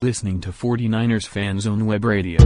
listening to 49ers Fan Zone Web Radio.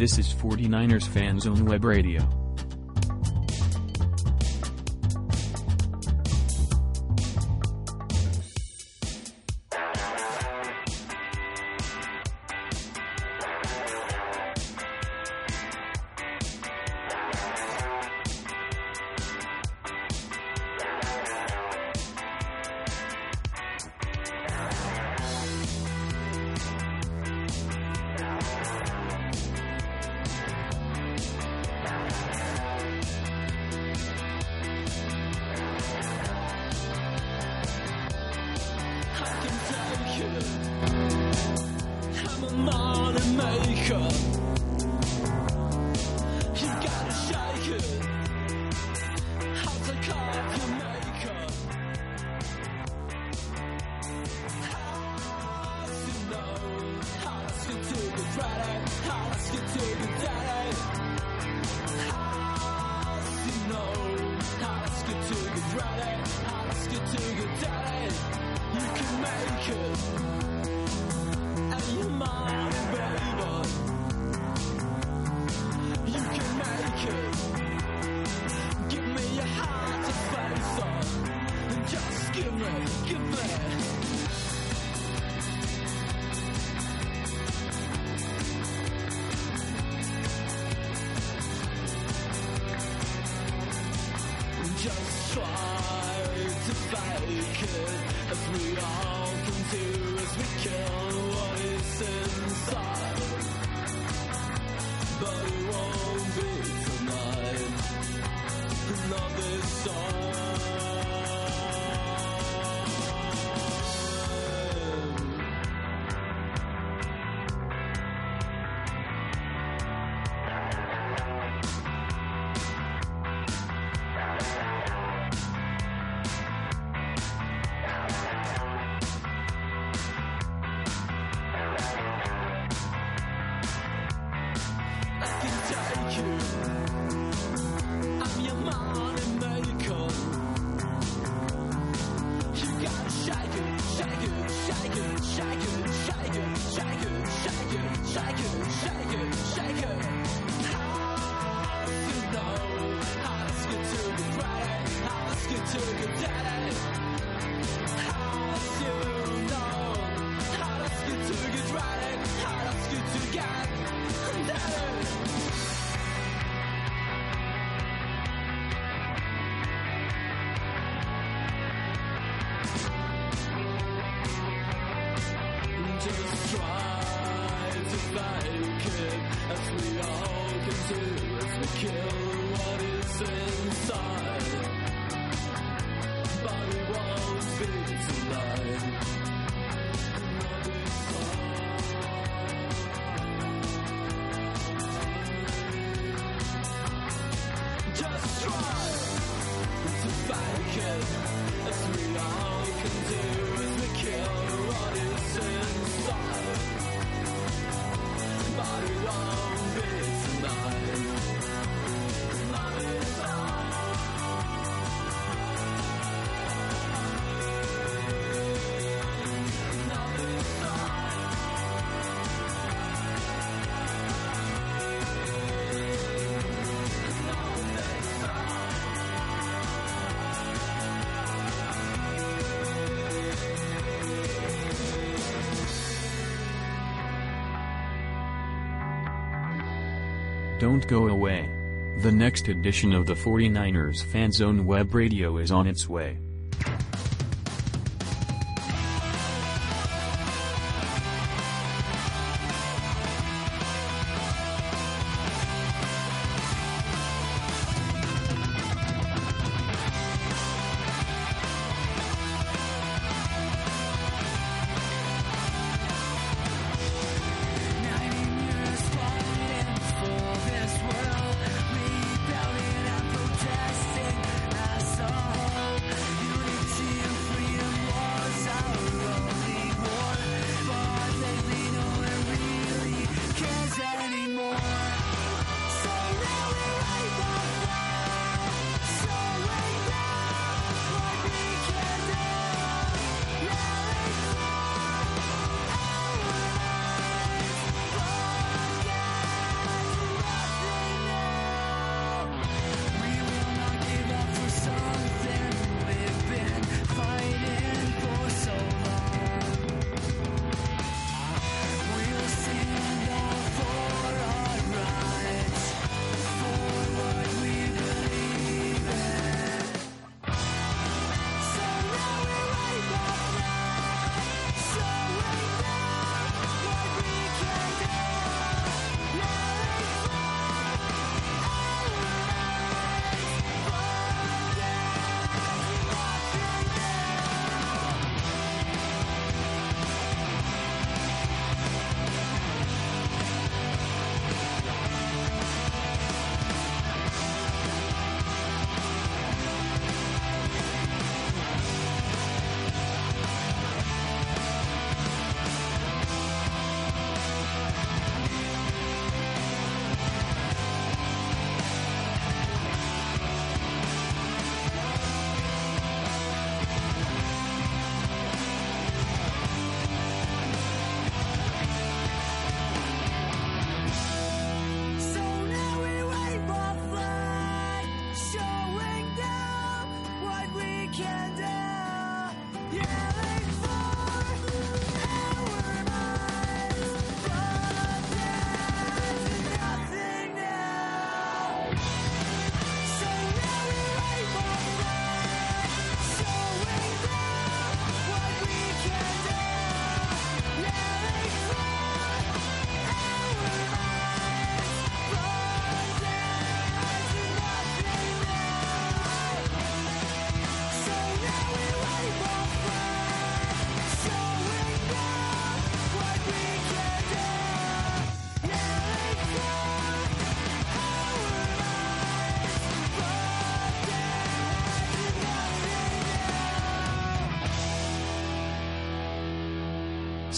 This is 49ers Fan Zone Web Radio. to fight As we all can do we kill what is inside. But it won't be tonight. Not this song. Don't go away. The next edition of the 49ers Fan Zone Web Radio is on its way.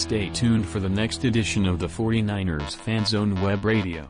Stay tuned for the next edition of the 49ers Fan Zone Web Radio.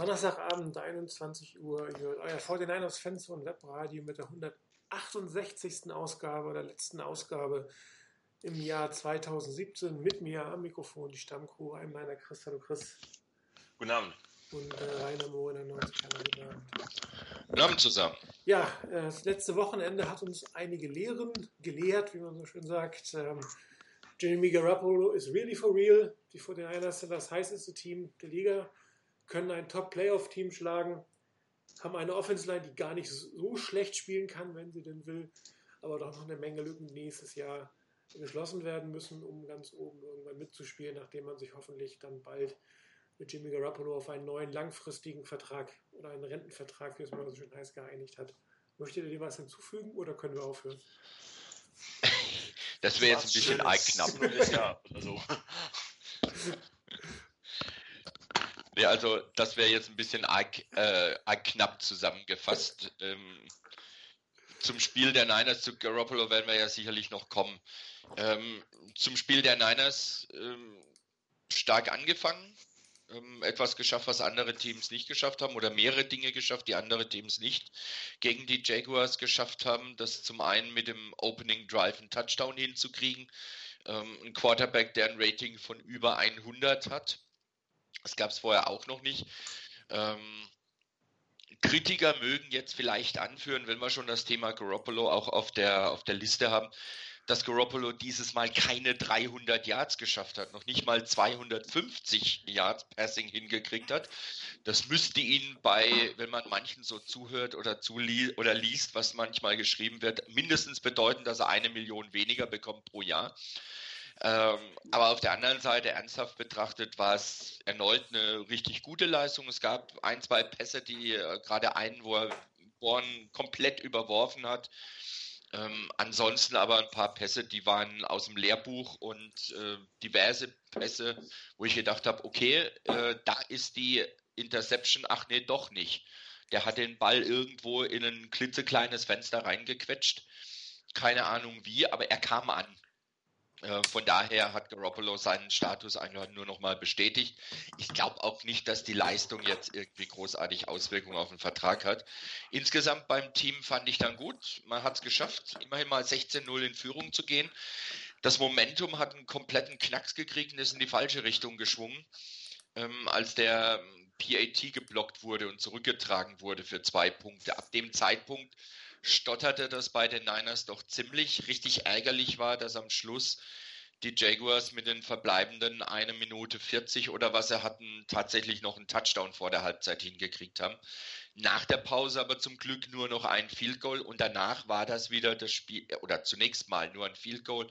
Donnerstagabend, 21 Uhr. Ihr hört euer 49ers Fans und Webradio mit der 168. Ausgabe oder letzten Ausgabe im Jahr 2017 mit mir am Mikrofon, die Stammcrew, ein meiner Chris, hallo Chris Guten Abend. und äh, Rainer Mohr in der 90 Guten Abend. Abend zusammen. Ja, äh, das letzte Wochenende hat uns einige Lehren gelehrt, wie man so schön sagt. Ähm, Jimmy Garoppolo ist really for real. Die 49ers sind das heißeste Team der Liga, können ein Top-Playoff-Team schlagen, haben eine Offense-Line, die gar nicht so schlecht spielen kann, wenn sie denn will, aber doch noch eine Menge Lücken nächstes Jahr geschlossen werden müssen, um ganz oben irgendwann mitzuspielen, nachdem man sich hoffentlich dann bald mit Jimmy Garoppolo auf einen neuen langfristigen Vertrag oder einen Rentenvertrag, wie es mal so schön heißt, geeinigt hat. Möchtet ihr dem was hinzufügen oder können wir aufhören? Das wäre jetzt ein bisschen arg knapp. Ja, also, Ja, also das wäre jetzt ein bisschen arg, äh, arg knapp zusammengefasst. Ähm, zum Spiel der Niners zu Garoppolo werden wir ja sicherlich noch kommen. Ähm, zum Spiel der Niners ähm, stark angefangen, ähm, etwas geschafft, was andere Teams nicht geschafft haben oder mehrere Dinge geschafft, die andere Teams nicht gegen die Jaguars geschafft haben. Das zum einen mit dem Opening Drive einen Touchdown hinzukriegen, ähm, ein Quarterback, der ein Rating von über 100 hat. Das gab es vorher auch noch nicht. Ähm, Kritiker mögen jetzt vielleicht anführen, wenn wir schon das Thema Garoppolo auch auf der, auf der Liste haben, dass Garoppolo dieses Mal keine 300 Yards geschafft hat, noch nicht mal 250 Yards Passing hingekriegt hat. Das müsste ihn bei, wenn man manchen so zuhört oder zulie oder liest, was manchmal geschrieben wird, mindestens bedeuten, dass er eine Million weniger bekommt pro Jahr. Ähm, aber auf der anderen Seite, ernsthaft betrachtet, war es erneut eine richtig gute Leistung. Es gab ein, zwei Pässe, die äh, gerade einen, wo er Born komplett überworfen hat. Ähm, ansonsten aber ein paar Pässe, die waren aus dem Lehrbuch und äh, diverse Pässe, wo ich gedacht habe, okay, äh, da ist die Interception, ach nee, doch nicht. Der hat den Ball irgendwo in ein klitzekleines Fenster reingequetscht. Keine Ahnung wie, aber er kam an. Äh, Von daher hat Garoppolo seinen Status eigentlich nur noch mal bestätigt. Ich glaube auch nicht, dass die Leistung jetzt irgendwie großartig Auswirkungen auf den Vertrag hat. Insgesamt beim Team fand ich dann gut. Man hat es geschafft, immerhin mal 16-0 in Führung zu gehen. Das Momentum hat einen kompletten Knacks gekriegt und ist in die falsche Richtung geschwungen. Ähm, als der PAT geblockt wurde und zurückgetragen wurde für zwei Punkte. Ab dem Zeitpunkt stotterte das bei den Niners doch ziemlich. Richtig ärgerlich war, dass am Schluss die Jaguars mit den verbleibenden eine Minute 40 oder was sie hatten, tatsächlich noch einen Touchdown vor der Halbzeit hingekriegt haben. Nach der Pause aber zum Glück nur noch ein Field Goal und danach war das wieder das Spiel, oder zunächst mal nur ein Field Goal.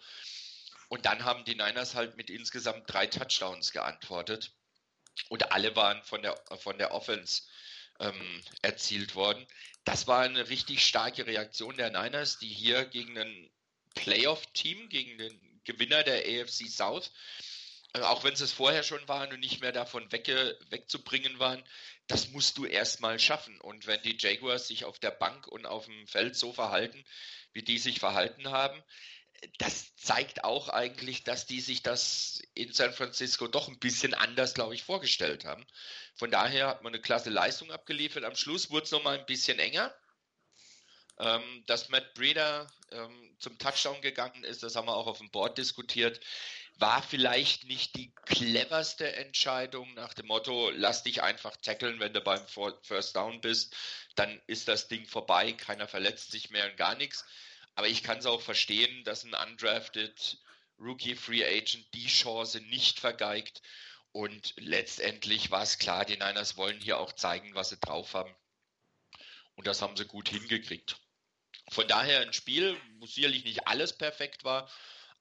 Und dann haben die Niners halt mit insgesamt drei Touchdowns geantwortet. Und alle waren von der, von der Offense ähm, erzielt worden. Das war eine richtig starke Reaktion der Niners, die hier gegen ein Playoff-Team, gegen den Gewinner der AFC South, äh, auch wenn sie es vorher schon waren und nicht mehr davon wegge wegzubringen waren, das musst du erstmal schaffen. Und wenn die Jaguars sich auf der Bank und auf dem Feld so verhalten, wie die sich verhalten haben, das zeigt auch eigentlich, dass die sich das in San Francisco doch ein bisschen anders, glaube ich, vorgestellt haben. Von daher hat man eine klasse Leistung abgeliefert. Am Schluss wurde es nochmal ein bisschen enger. Ähm, dass Matt Breeder ähm, zum Touchdown gegangen ist, das haben wir auch auf dem Board diskutiert, war vielleicht nicht die cleverste Entscheidung nach dem Motto, lass dich einfach tackeln, wenn du beim First Down bist, dann ist das Ding vorbei, keiner verletzt sich mehr und gar nichts. Aber ich kann es auch verstehen, dass ein undrafted Rookie Free Agent die Chance nicht vergeigt. Und letztendlich war es klar, die Niners wollen hier auch zeigen, was sie drauf haben. Und das haben sie gut hingekriegt. Von daher ein Spiel, wo sicherlich nicht alles perfekt war,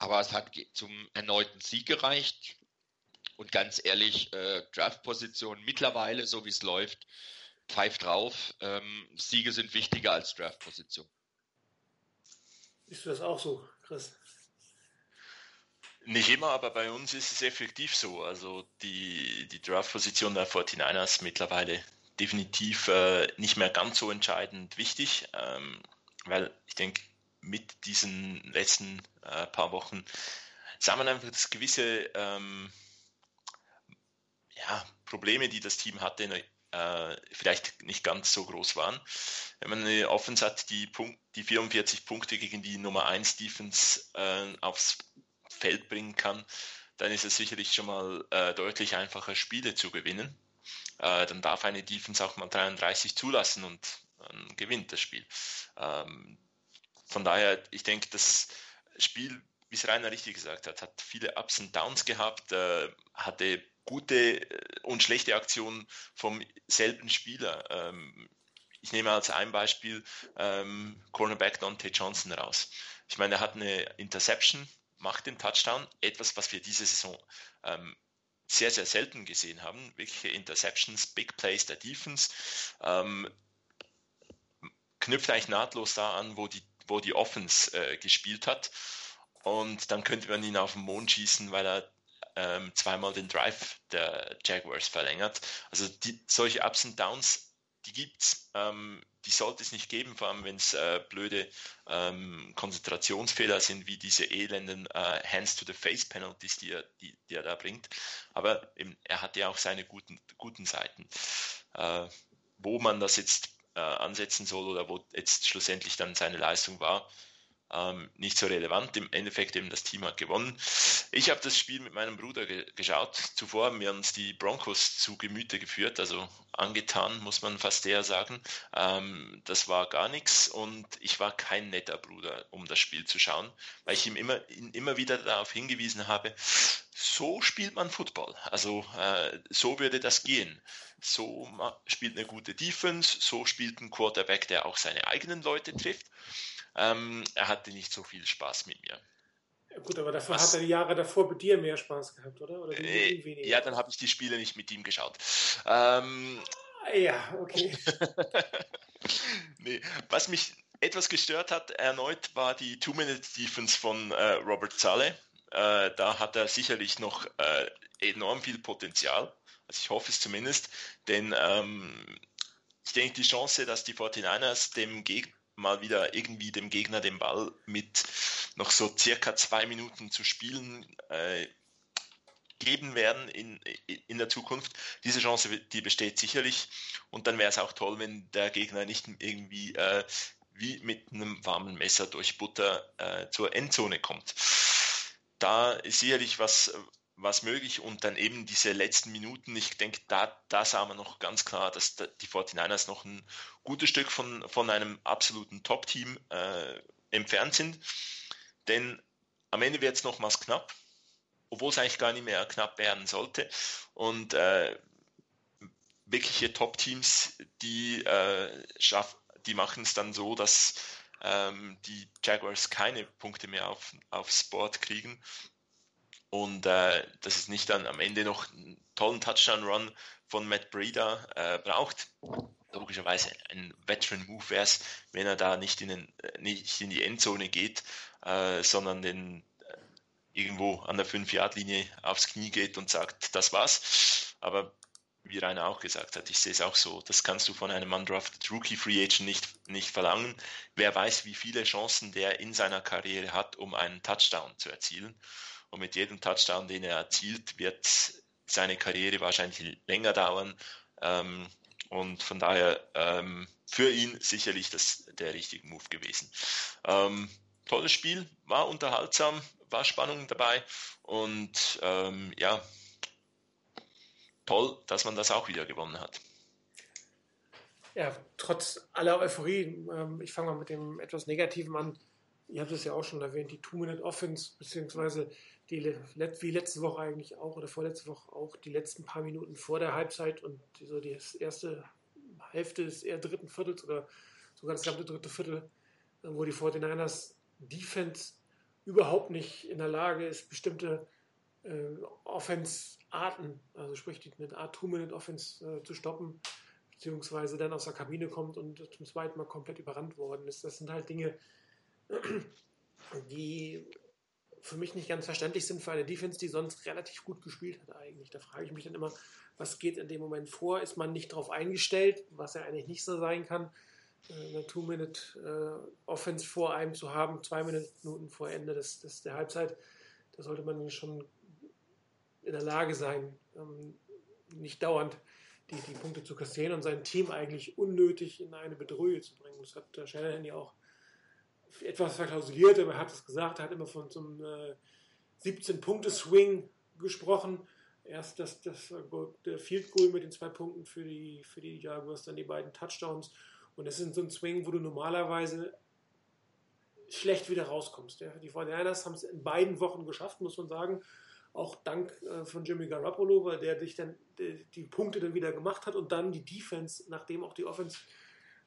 aber es hat zum erneuten Sieg gereicht. Und ganz ehrlich, äh, Draftposition mittlerweile, so wie es läuft, pfeift drauf. Ähm, Siege sind wichtiger als Draftposition. Siehst du das auch so, Chris? Nicht immer, aber bei uns ist es effektiv so. Also die, die Draft-Position der 49ers mittlerweile definitiv äh, nicht mehr ganz so entscheidend wichtig, ähm, weil ich denke, mit diesen letzten äh, paar Wochen sah man einfach, dass gewisse ähm, ja, Probleme, die das Team hatte, äh, vielleicht nicht ganz so groß waren. Wenn man eine Offense hat, die, Punkt, die 44 Punkte gegen die Nummer 1 Defense äh, aufs Feld bringen kann, dann ist es sicherlich schon mal äh, deutlich einfacher, Spiele zu gewinnen. Äh, dann darf eine Defense auch mal 33 zulassen und dann gewinnt das Spiel. Ähm, von daher, ich denke, das Spiel, wie es Rainer richtig gesagt hat, hat viele Ups und Downs gehabt, äh, hatte gute und schlechte Aktionen vom selben Spieler. Ähm, ich nehme als ein Beispiel ähm, Cornerback Dante Johnson raus. Ich meine, er hat eine Interception, macht den Touchdown, etwas, was wir diese Saison ähm, sehr, sehr selten gesehen haben. Wirkliche Interceptions, Big Plays der Defense. Ähm, knüpft eigentlich nahtlos da an, wo die, wo die Offense äh, gespielt hat. Und dann könnte man ihn auf den Mond schießen, weil er ähm, zweimal den Drive der Jaguars verlängert. Also die, solche Ups und Downs, die gibt's. Ähm, die sollte es nicht geben, vor allem wenn es äh, blöde ähm, Konzentrationsfehler sind, wie diese elenden äh, Hands-to-the-Face-Penalties, die er, die, die, er da bringt. Aber eben, er hat ja auch seine guten, guten Seiten. Äh, wo man das jetzt äh, ansetzen soll oder wo jetzt schlussendlich dann seine Leistung war, ähm, nicht so relevant. Im Endeffekt eben das Team hat gewonnen. Ich habe das Spiel mit meinem Bruder ge geschaut. Zuvor haben wir uns die Broncos zu Gemüte geführt, also angetan, muss man fast eher sagen. Ähm, das war gar nichts und ich war kein netter Bruder, um das Spiel zu schauen, weil ich ihm immer, ihn immer wieder darauf hingewiesen habe, so spielt man Football. Also äh, so würde das gehen. So spielt eine gute Defense, so spielt ein Quarterback, der auch seine eigenen Leute trifft. Ähm, er hatte nicht so viel Spaß mit mir. Gut, aber dafür Was? hat er die Jahre davor mit dir mehr Spaß gehabt, oder? oder äh, ja, dann habe ich die Spiele nicht mit ihm geschaut. Ähm, ja, okay. nee, was mich etwas gestört hat erneut war die Two-Minute-Defense von äh, Robert Saleh. Äh, da hat er sicherlich noch äh, enorm viel Potenzial. Also ich hoffe es zumindest, denn ähm, ich denke, die Chance, dass die 49ers dem Gegner mal wieder irgendwie dem Gegner den Ball mit noch so circa zwei Minuten zu spielen äh, geben werden in, in der Zukunft. Diese Chance, die besteht sicherlich. Und dann wäre es auch toll, wenn der Gegner nicht irgendwie äh, wie mit einem warmen Messer durch Butter äh, zur Endzone kommt. Da ist sicherlich was, was möglich und dann eben diese letzten Minuten, ich denke, da, da sah man noch ganz klar, dass die 49ers noch ein gutes Stück von, von einem absoluten Top-Team äh, entfernt sind. Denn am Ende wird es nochmals knapp, obwohl es eigentlich gar nicht mehr knapp werden sollte. Und äh, wirkliche Top-Teams, die, äh, die machen es dann so, dass ähm, die Jaguars keine Punkte mehr auf, aufs Board kriegen und äh, dass es nicht dann am Ende noch einen tollen Touchdown-Run von Matt Breeder äh, braucht. Logischerweise ein Veteran-Move wäre es, wenn er da nicht in, den, äh, nicht in die Endzone geht, äh, sondern den, äh, irgendwo an der 5-Yard-Linie aufs Knie geht und sagt, das war's. Aber wie Rainer auch gesagt hat, ich sehe es auch so, das kannst du von einem undrafted Rookie Free Agent nicht, nicht verlangen. Wer weiß, wie viele Chancen der in seiner Karriere hat, um einen Touchdown zu erzielen. Und mit jedem Touchdown, den er erzielt, wird seine Karriere wahrscheinlich länger dauern. Ähm, und von daher ähm, für ihn sicherlich das, der richtige Move gewesen. Ähm, tolles Spiel, war unterhaltsam, war Spannung dabei und ähm, ja, toll, dass man das auch wieder gewonnen hat. Ja, trotz aller Euphorie, ähm, ich fange mal mit dem etwas Negativen an. Ihr habt es ja auch schon erwähnt, die Two-Minute-Offense, beziehungsweise die, wie letzte Woche eigentlich auch oder vorletzte Woche auch die letzten paar Minuten vor der Halbzeit und so die erste Hälfte des eher dritten Viertels oder sogar das gesamte dritte Viertel, wo die 49ers Defense überhaupt nicht in der Lage ist, bestimmte äh, Offense-Arten, also sprich die, eine Art Two-Minute-Offense äh, zu stoppen, beziehungsweise dann aus der Kabine kommt und zum zweiten Mal komplett überrannt worden ist. Das sind halt Dinge, die für mich nicht ganz verständlich sind für eine Defense, die sonst relativ gut gespielt hat eigentlich. Da frage ich mich dann immer, was geht in dem Moment vor? Ist man nicht darauf eingestellt, was ja eigentlich nicht so sein kann, äh, eine Two-Minute-Offense äh, vor einem zu haben, zwei Minuten vor Ende des, des, der Halbzeit? Da sollte man schon in der Lage sein, ähm, nicht dauernd die, die Punkte zu kassieren und sein Team eigentlich unnötig in eine Bedrohung zu bringen. Das hat Shanahan ja auch etwas verklausuliert, aber er hat es gesagt, er hat immer von so einem äh, 17-Punkte-Swing gesprochen. Erst das, das, der Field Goal mit den zwei Punkten für die, für die Jaguars, dann die beiden Touchdowns. Und das ist so ein Swing, wo du normalerweise schlecht wieder rauskommst. Die 49ers haben es in beiden Wochen geschafft, muss man sagen. Auch dank äh, von Jimmy Garoppolo, weil der sich dann die, Punkte dann wieder gemacht hat und dann die Defense, nachdem auch die Offense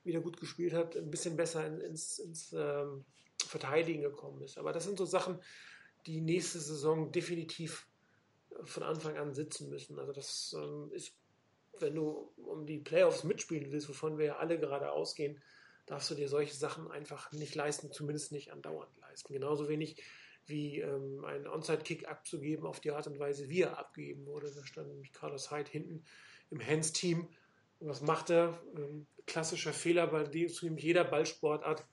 wieder gut gespielt hat, ein bisschen besser ins, ins ähm, Verteidigen gekommen ist. Aber das sind so Sachen, die nächste Saison definitiv von Anfang an sitzen müssen. Also das ähm, ist, wenn du um die Playoffs mitspielen willst, wovon wir ja alle gerade ausgehen, darfst du dir solche Sachen einfach nicht leisten, zumindest nicht andauernd leisten. Genauso wenig wie ähm, einen Onside-Kick abzugeben auf die Art und Weise, wie er abgegeben wurde. Da stand nämlich Carlos Hyde hinten im Hands-Team. Was macht er? Ähm, klassischer Fehler, bei dem jeder Ballsportart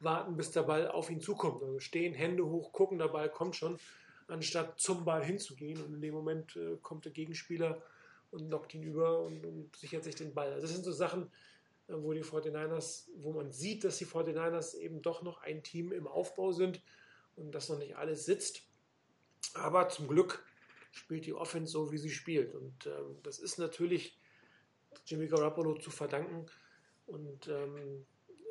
warten, bis der Ball auf ihn zukommt. Also stehen, Hände hoch, gucken, der Ball kommt schon, anstatt zum Ball hinzugehen. Und in dem Moment äh, kommt der Gegenspieler und knockt ihn über und, und, sichert sich den Ball. Also das sind so Sachen, äh, wo die 49ers, wo man sieht, dass die 49ers eben doch noch ein Team im Aufbau sind und dass noch nicht alles sitzt. Aber zum Glück spielt die Offense so, wie sie spielt. Und ähm, das ist natürlich Jimmy Garoppolo zu verdanken. Und ähm,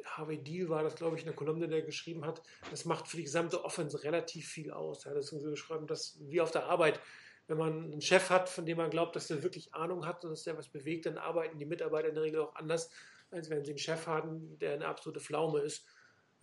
Harvey Deal war das, glaube ich, in der Kolumne, der geschrieben hat, das macht für die gesamte Offense relativ viel aus. Er hat das so geschrieben, dass wie auf der Arbeit, wenn man einen Chef hat, von dem man glaubt, dass der wirklich Ahnung hat und dass der was bewegt, dann arbeiten die Mitarbeiter in der Regel auch anders, als wenn sie einen Chef haben, der eine absolute Pflaume ist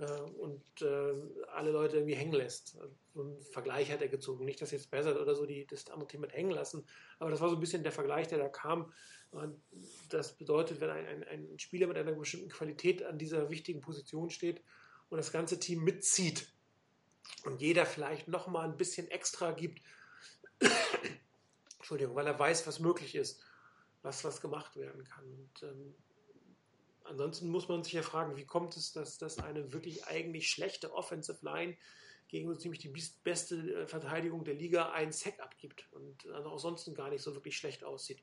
und äh, alle Leute irgendwie hängen lässt. So einen Vergleich hat er gezogen. Nicht, dass jetzt besser oder so die, das andere Team mit hängen lassen, aber das war so ein bisschen der Vergleich, der da kam. Und das bedeutet, wenn ein, ein, ein Spieler mit einer bestimmten Qualität an dieser wichtigen Position steht und das ganze Team mitzieht und jeder vielleicht nochmal ein bisschen extra gibt, Entschuldigung, weil er weiß, was möglich ist, was, was gemacht werden kann. Und, ähm, ansonsten muss man sich ja fragen, wie kommt es, dass, dass eine wirklich eigentlich schlechte Offensive Line gegen so ziemlich die beste äh, Verteidigung der Liga einen Sack abgibt und also auch sonst gar nicht so wirklich schlecht aussieht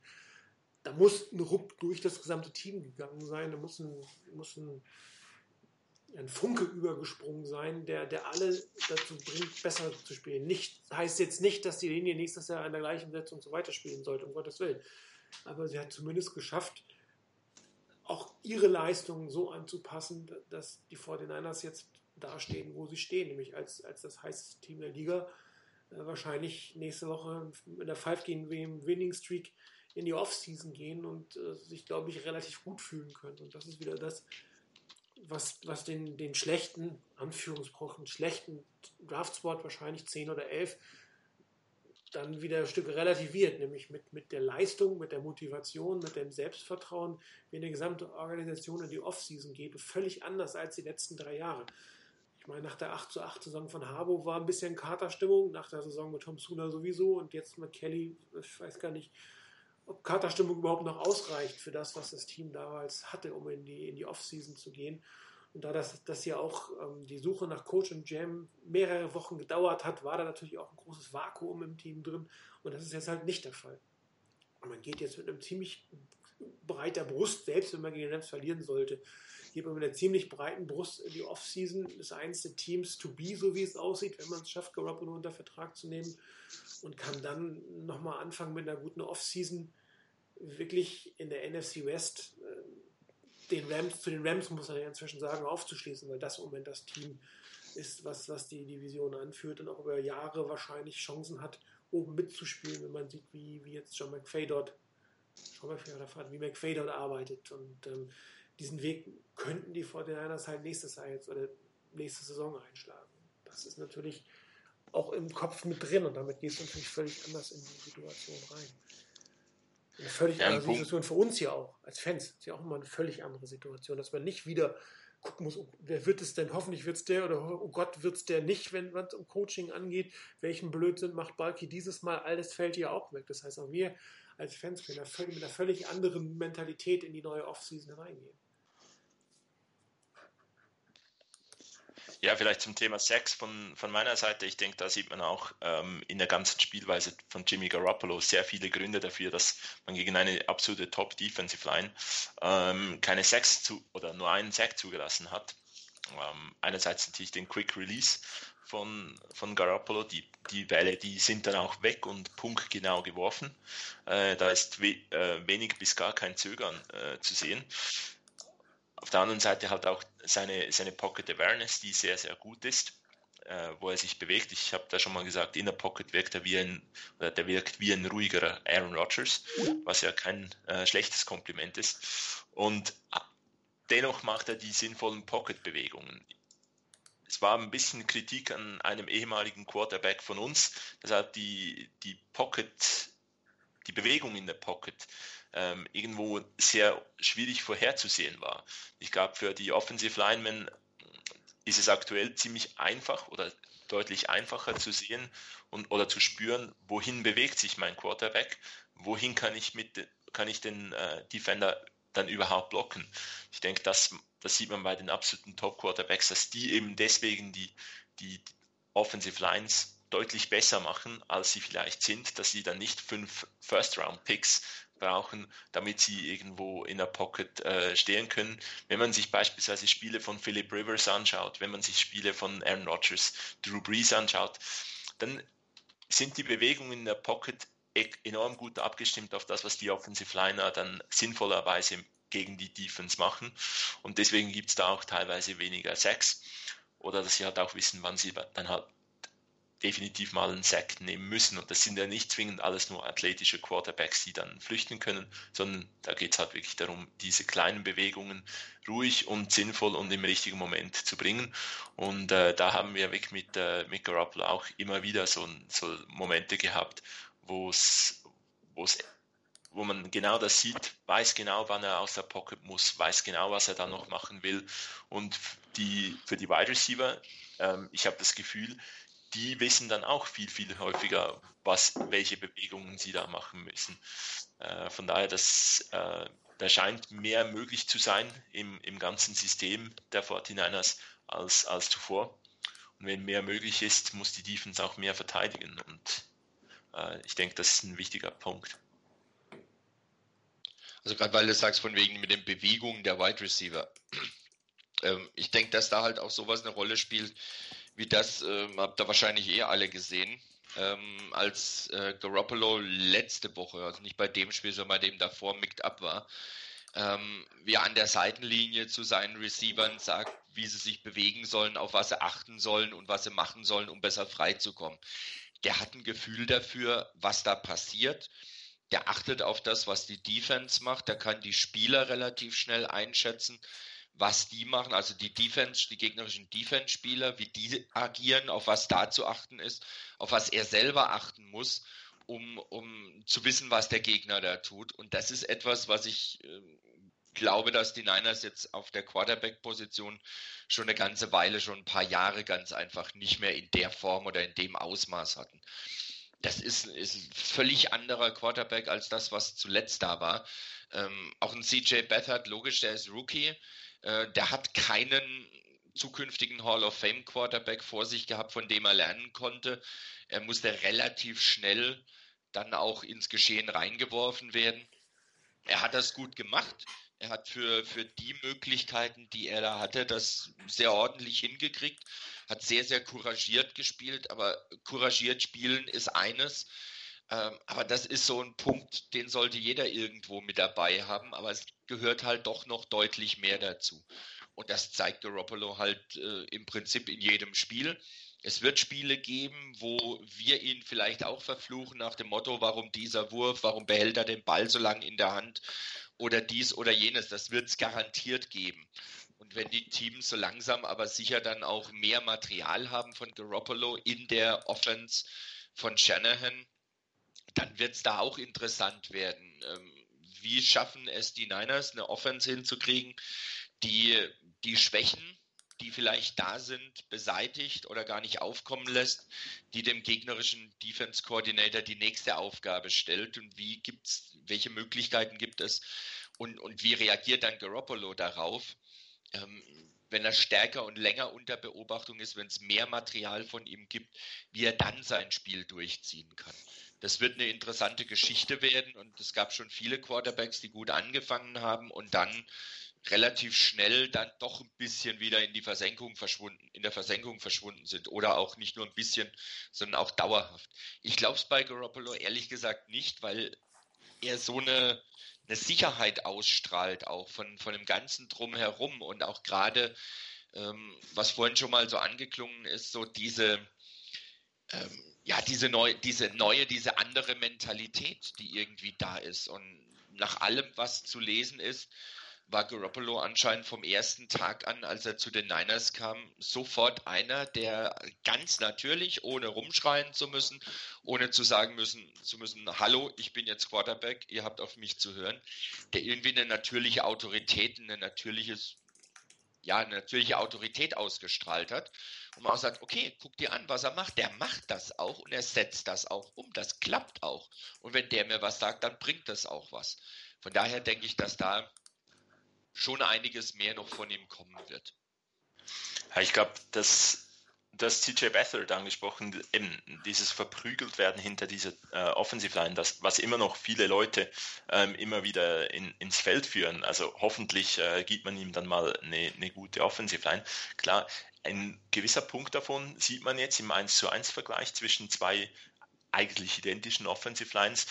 da muss ein Ruck durch das gesamte Team gegangen sein, da muss ein, muss ein, ein Funke übergesprungen sein, der, der alle dazu bringt, besser zu spielen. Nicht, heißt jetzt nicht, dass die Linie nächstes Jahr in der gleichen Setzung so weiterspielen sollte, um Gottes Willen. Aber sie hat zumindest geschafft, auch ihre Leistungen so anzupassen, dass die 49ers jetzt dastehen, wo sie stehen, nämlich als, als das heißeste Team der Liga. Äh, wahrscheinlich nächste Woche in der 5-Game-Winning-Streak in die Offseason gehen und äh, sich, glaube ich, relativ gut fühlen können. Und das ist wieder das, was, was den, den schlechten, Anführungsbrochen, schlechten Draftspot, wahrscheinlich 10 oder 11, dann wieder ein Stück relativiert, nämlich mit, mit der Leistung, mit der Motivation, mit dem Selbstvertrauen, wie eine gesamte Organisation in die Offseason geht, völlig anders als die letzten drei Jahre. Ich meine, nach der 8 zu 8 Saison von Harbo war ein bisschen Katerstimmung, nach der Saison mit Tom Sula sowieso und jetzt mit Kelly, ich weiß gar nicht, ob Katerstimmung überhaupt noch ausreicht für das, was das Team damals hatte, um in die, in die Offseason zu gehen. Und da das, das ja auch ähm, die Suche nach Coach und Jam mehrere Wochen gedauert hat, war da natürlich auch ein großes Vakuum im Team drin. Und das ist jetzt halt nicht der Fall. Und man geht jetzt mit einem ziemlich breiter Brust, selbst wenn man gegen Rams verlieren sollte, geht man mit einer ziemlich breiten Brust in die Offseason. Ist eins der Teams to be, so wie es aussieht, wenn man es schafft, Garoppolo unter Vertrag zu nehmen und kann dann nochmal anfangen mit einer guten Offseason wirklich in der NFC West äh, den Rams, zu den Rams muss man ja inzwischen sagen, aufzuschließen, weil das im Moment das Team ist, was, was die Division anführt und auch über Jahre wahrscheinlich Chancen hat, oben mitzuspielen, wenn man sieht, wie, wie jetzt John McFay dort, John McFay oder wie McFay dort arbeitet. Und ähm, diesen Weg könnten die 49ers halt nächstes Jahr jetzt oder nächste Saison einschlagen. Das ist natürlich auch im Kopf mit drin und damit geht es natürlich völlig anders in die Situation rein. Eine völlig ja, andere Situation für uns hier auch, als Fans. Ist ja auch immer eine völlig andere Situation, dass man nicht wieder gucken muss, oh, wer wird es denn? Hoffentlich wird es der oder oh Gott wird es der nicht, wenn es um Coaching angeht. Welchen Blödsinn macht Balki dieses Mal? Alles fällt hier auch weg. Das heißt, auch wir als Fans können mit einer völlig anderen Mentalität in die neue Offseason reingehen. Ja, vielleicht zum Thema Sex von, von meiner Seite. Ich denke, da sieht man auch ähm, in der ganzen Spielweise von Jimmy Garoppolo sehr viele Gründe dafür, dass man gegen eine absolute Top-Defensive Line ähm, keine Sex zu oder nur einen Sack zugelassen hat. Ähm, einerseits natürlich den Quick Release von, von Garoppolo, die, die Bälle, die sind dann auch weg und punktgenau geworfen. Äh, da ist we, äh, wenig bis gar kein Zögern äh, zu sehen. Auf der anderen Seite halt auch seine, seine Pocket Awareness, die sehr, sehr gut ist, äh, wo er sich bewegt. Ich habe da schon mal gesagt, in der Pocket wirkt er wie ein, oder der wirkt wie ein ruhigerer Aaron Rodgers, was ja kein äh, schlechtes Kompliment ist. Und dennoch macht er die sinnvollen Pocket-Bewegungen. es war ein bisschen Kritik an einem ehemaligen Quarterback von uns, dass halt die, die Pocket, die Bewegung in der Pocket ähm, irgendwo sehr schwierig vorherzusehen war. Ich glaube, für die Offensive Linemen ist es aktuell ziemlich einfach oder deutlich einfacher zu sehen und, oder zu spüren, wohin bewegt sich mein Quarterback, wohin kann ich mit kann ich den äh, Defender dann überhaupt blocken. Ich denke, das, das sieht man bei den absoluten Top-Quarterbacks, dass die eben deswegen die, die Offensive Lines deutlich besser machen, als sie vielleicht sind, dass sie dann nicht fünf First-Round-Picks brauchen, damit sie irgendwo in der Pocket äh, stehen können. Wenn man sich beispielsweise Spiele von Philip Rivers anschaut, wenn man sich Spiele von Aaron Rodgers, Drew Brees anschaut, dann sind die Bewegungen in der Pocket e-, enorm gut abgestimmt auf das, was die Offensive Liner dann sinnvollerweise gegen die Defense machen. Und deswegen gibt es da auch teilweise weniger Sex. Oder dass sie halt auch wissen, wann sie dann halt definitiv mal einen Sack nehmen müssen. Und das sind ja nicht zwingend alles nur athletische Quarterbacks, die dann flüchten können, sondern da geht es halt wirklich darum, diese kleinen Bewegungen ruhig und sinnvoll und im richtigen Moment zu bringen. Und äh, da haben wir wirklich mit, äh, mit Garoppolo auch immer wieder so, so Momente gehabt, wo es wo man genau das sieht, weiß genau, wann er aus der Pocket muss, weiß genau, was er dann noch machen will. Und die, für die Wide Receiver, ähm, ich habe das Gefühl, die wissen dann auch viel, viel häufiger, was, welche Bewegungen sie da machen müssen. Äh, von daher, das, äh, da scheint mehr möglich zu sein im, im ganzen System der 49ers als, als zuvor. Und wenn mehr möglich ist, muss die Defense auch mehr verteidigen. Und äh, ich denke, das ist ein wichtiger Punkt. Also gerade weil du sagst, von wegen mit den Bewegungen der Wide Receiver. Ähm, ich denke, dass da halt auch sowas eine Rolle spielt, wie das ähm, habt ihr wahrscheinlich eh alle gesehen, ähm, als äh, Garoppolo letzte Woche, also nicht bei dem Spiel, sondern bei dem davor mickt ab war, ähm, wie er an der Seitenlinie zu seinen Receivern sagt, wie sie sich bewegen sollen, auf was sie achten sollen und was sie machen sollen, um besser freizukommen. Der hat ein Gefühl dafür, was da passiert. Der achtet auf das, was die Defense macht. Der kann die Spieler relativ schnell einschätzen was die machen, also die Defense, die gegnerischen Defense-Spieler, wie die agieren, auf was da zu achten ist, auf was er selber achten muss, um, um zu wissen, was der Gegner da tut. Und das ist etwas, was ich äh, glaube, dass die Niners jetzt auf der Quarterback-Position schon eine ganze Weile, schon ein paar Jahre ganz einfach nicht mehr in der Form oder in dem Ausmaß hatten. Das ist, ist ein völlig anderer Quarterback als das, was zuletzt da war. Ähm, auch ein CJ Beathard, logisch, der ist Rookie. Äh, der hat keinen zukünftigen Hall of Fame Quarterback vor sich gehabt, von dem er lernen konnte. Er musste relativ schnell dann auch ins Geschehen reingeworfen werden. Er hat das gut gemacht. Er hat für, für die Möglichkeiten, die er da hatte, das sehr ordentlich hingekriegt, hat sehr, sehr couragiert gespielt, aber couragiert spielen ist eines. Ähm, aber das ist so ein Punkt, den sollte jeder irgendwo mit dabei haben, aber es gehört halt doch noch deutlich mehr dazu. Und das zeigt Garoppolo halt äh, im Prinzip in jedem Spiel. Es wird Spiele geben, wo wir ihn vielleicht auch verfluchen nach dem Motto, warum dieser Wurf, warum behält er den Ball so lange in der Hand oder dies oder jenes. Das wird es garantiert geben. Und wenn die Teams so langsam aber sicher dann auch mehr Material haben von Garoppolo in der Offense von Shanahan, dann wird es da auch interessant werden. Ähm, wie schaffen es die Niners, eine Offense hinzukriegen, die die Schwächen, die vielleicht da sind, beseitigt oder gar nicht aufkommen lässt, die dem gegnerischen Defense Coordinator die nächste Aufgabe stellt und wie gibt's, welche Möglichkeiten gibt es und, und wie reagiert dann Garoppolo darauf? Ähm, wenn er stärker und länger unter Beobachtung ist, wenn es mehr Material von ihm gibt, wie er dann sein Spiel durchziehen kann das wird eine interessante Geschichte werden und es gab schon viele Quarterbacks, die gut angefangen haben und dann relativ schnell dann doch ein bisschen wieder in die Versenkung verschwunden, in der Versenkung verschwunden sind oder auch nicht nur ein bisschen, sondern auch dauerhaft. Ich glaube es bei Garoppolo ehrlich gesagt nicht, weil er so eine, eine Sicherheit ausstrahlt, auch von, von dem ganzen Drumherum und auch gerade, ähm, was vorhin schon mal so angeklungen ist, so diese, ähm, ja, diese neue, diese neue, diese andere Mentalität, die irgendwie da ist. Und nach allem, was zu lesen ist, war Garoppolo anscheinend vom ersten Tag an, als er zu den Niners kam, sofort einer, der ganz natürlich, ohne rumschreien zu müssen, ohne zu sagen müssen, zu müssen, hallo, ich bin jetzt Quarterback, ihr habt auf mich zu hören, der irgendwie eine natürliche Autorität, eine natürliches, ja, eine natürliche Autorität ausgestrahlt hat. Und man auch sagt, okay, guck dir an, was er macht. Der macht das auch und er setzt das auch um. Das klappt auch. Und wenn der mir was sagt, dann bringt das auch was. Von daher denke ich, dass da schon einiges mehr noch von ihm kommen wird. Ja, ich glaube, dass das CJ Beathard angesprochen, eben dieses verprügelt werden hinter dieser äh, Offensive Line, das, was immer noch viele Leute ähm, immer wieder in, ins Feld führen. Also hoffentlich äh, gibt man ihm dann mal eine, eine gute Offensive Line. Klar, ein gewisser Punkt davon sieht man jetzt im 1 zu 1 Vergleich zwischen zwei eigentlich identischen Offensive Lines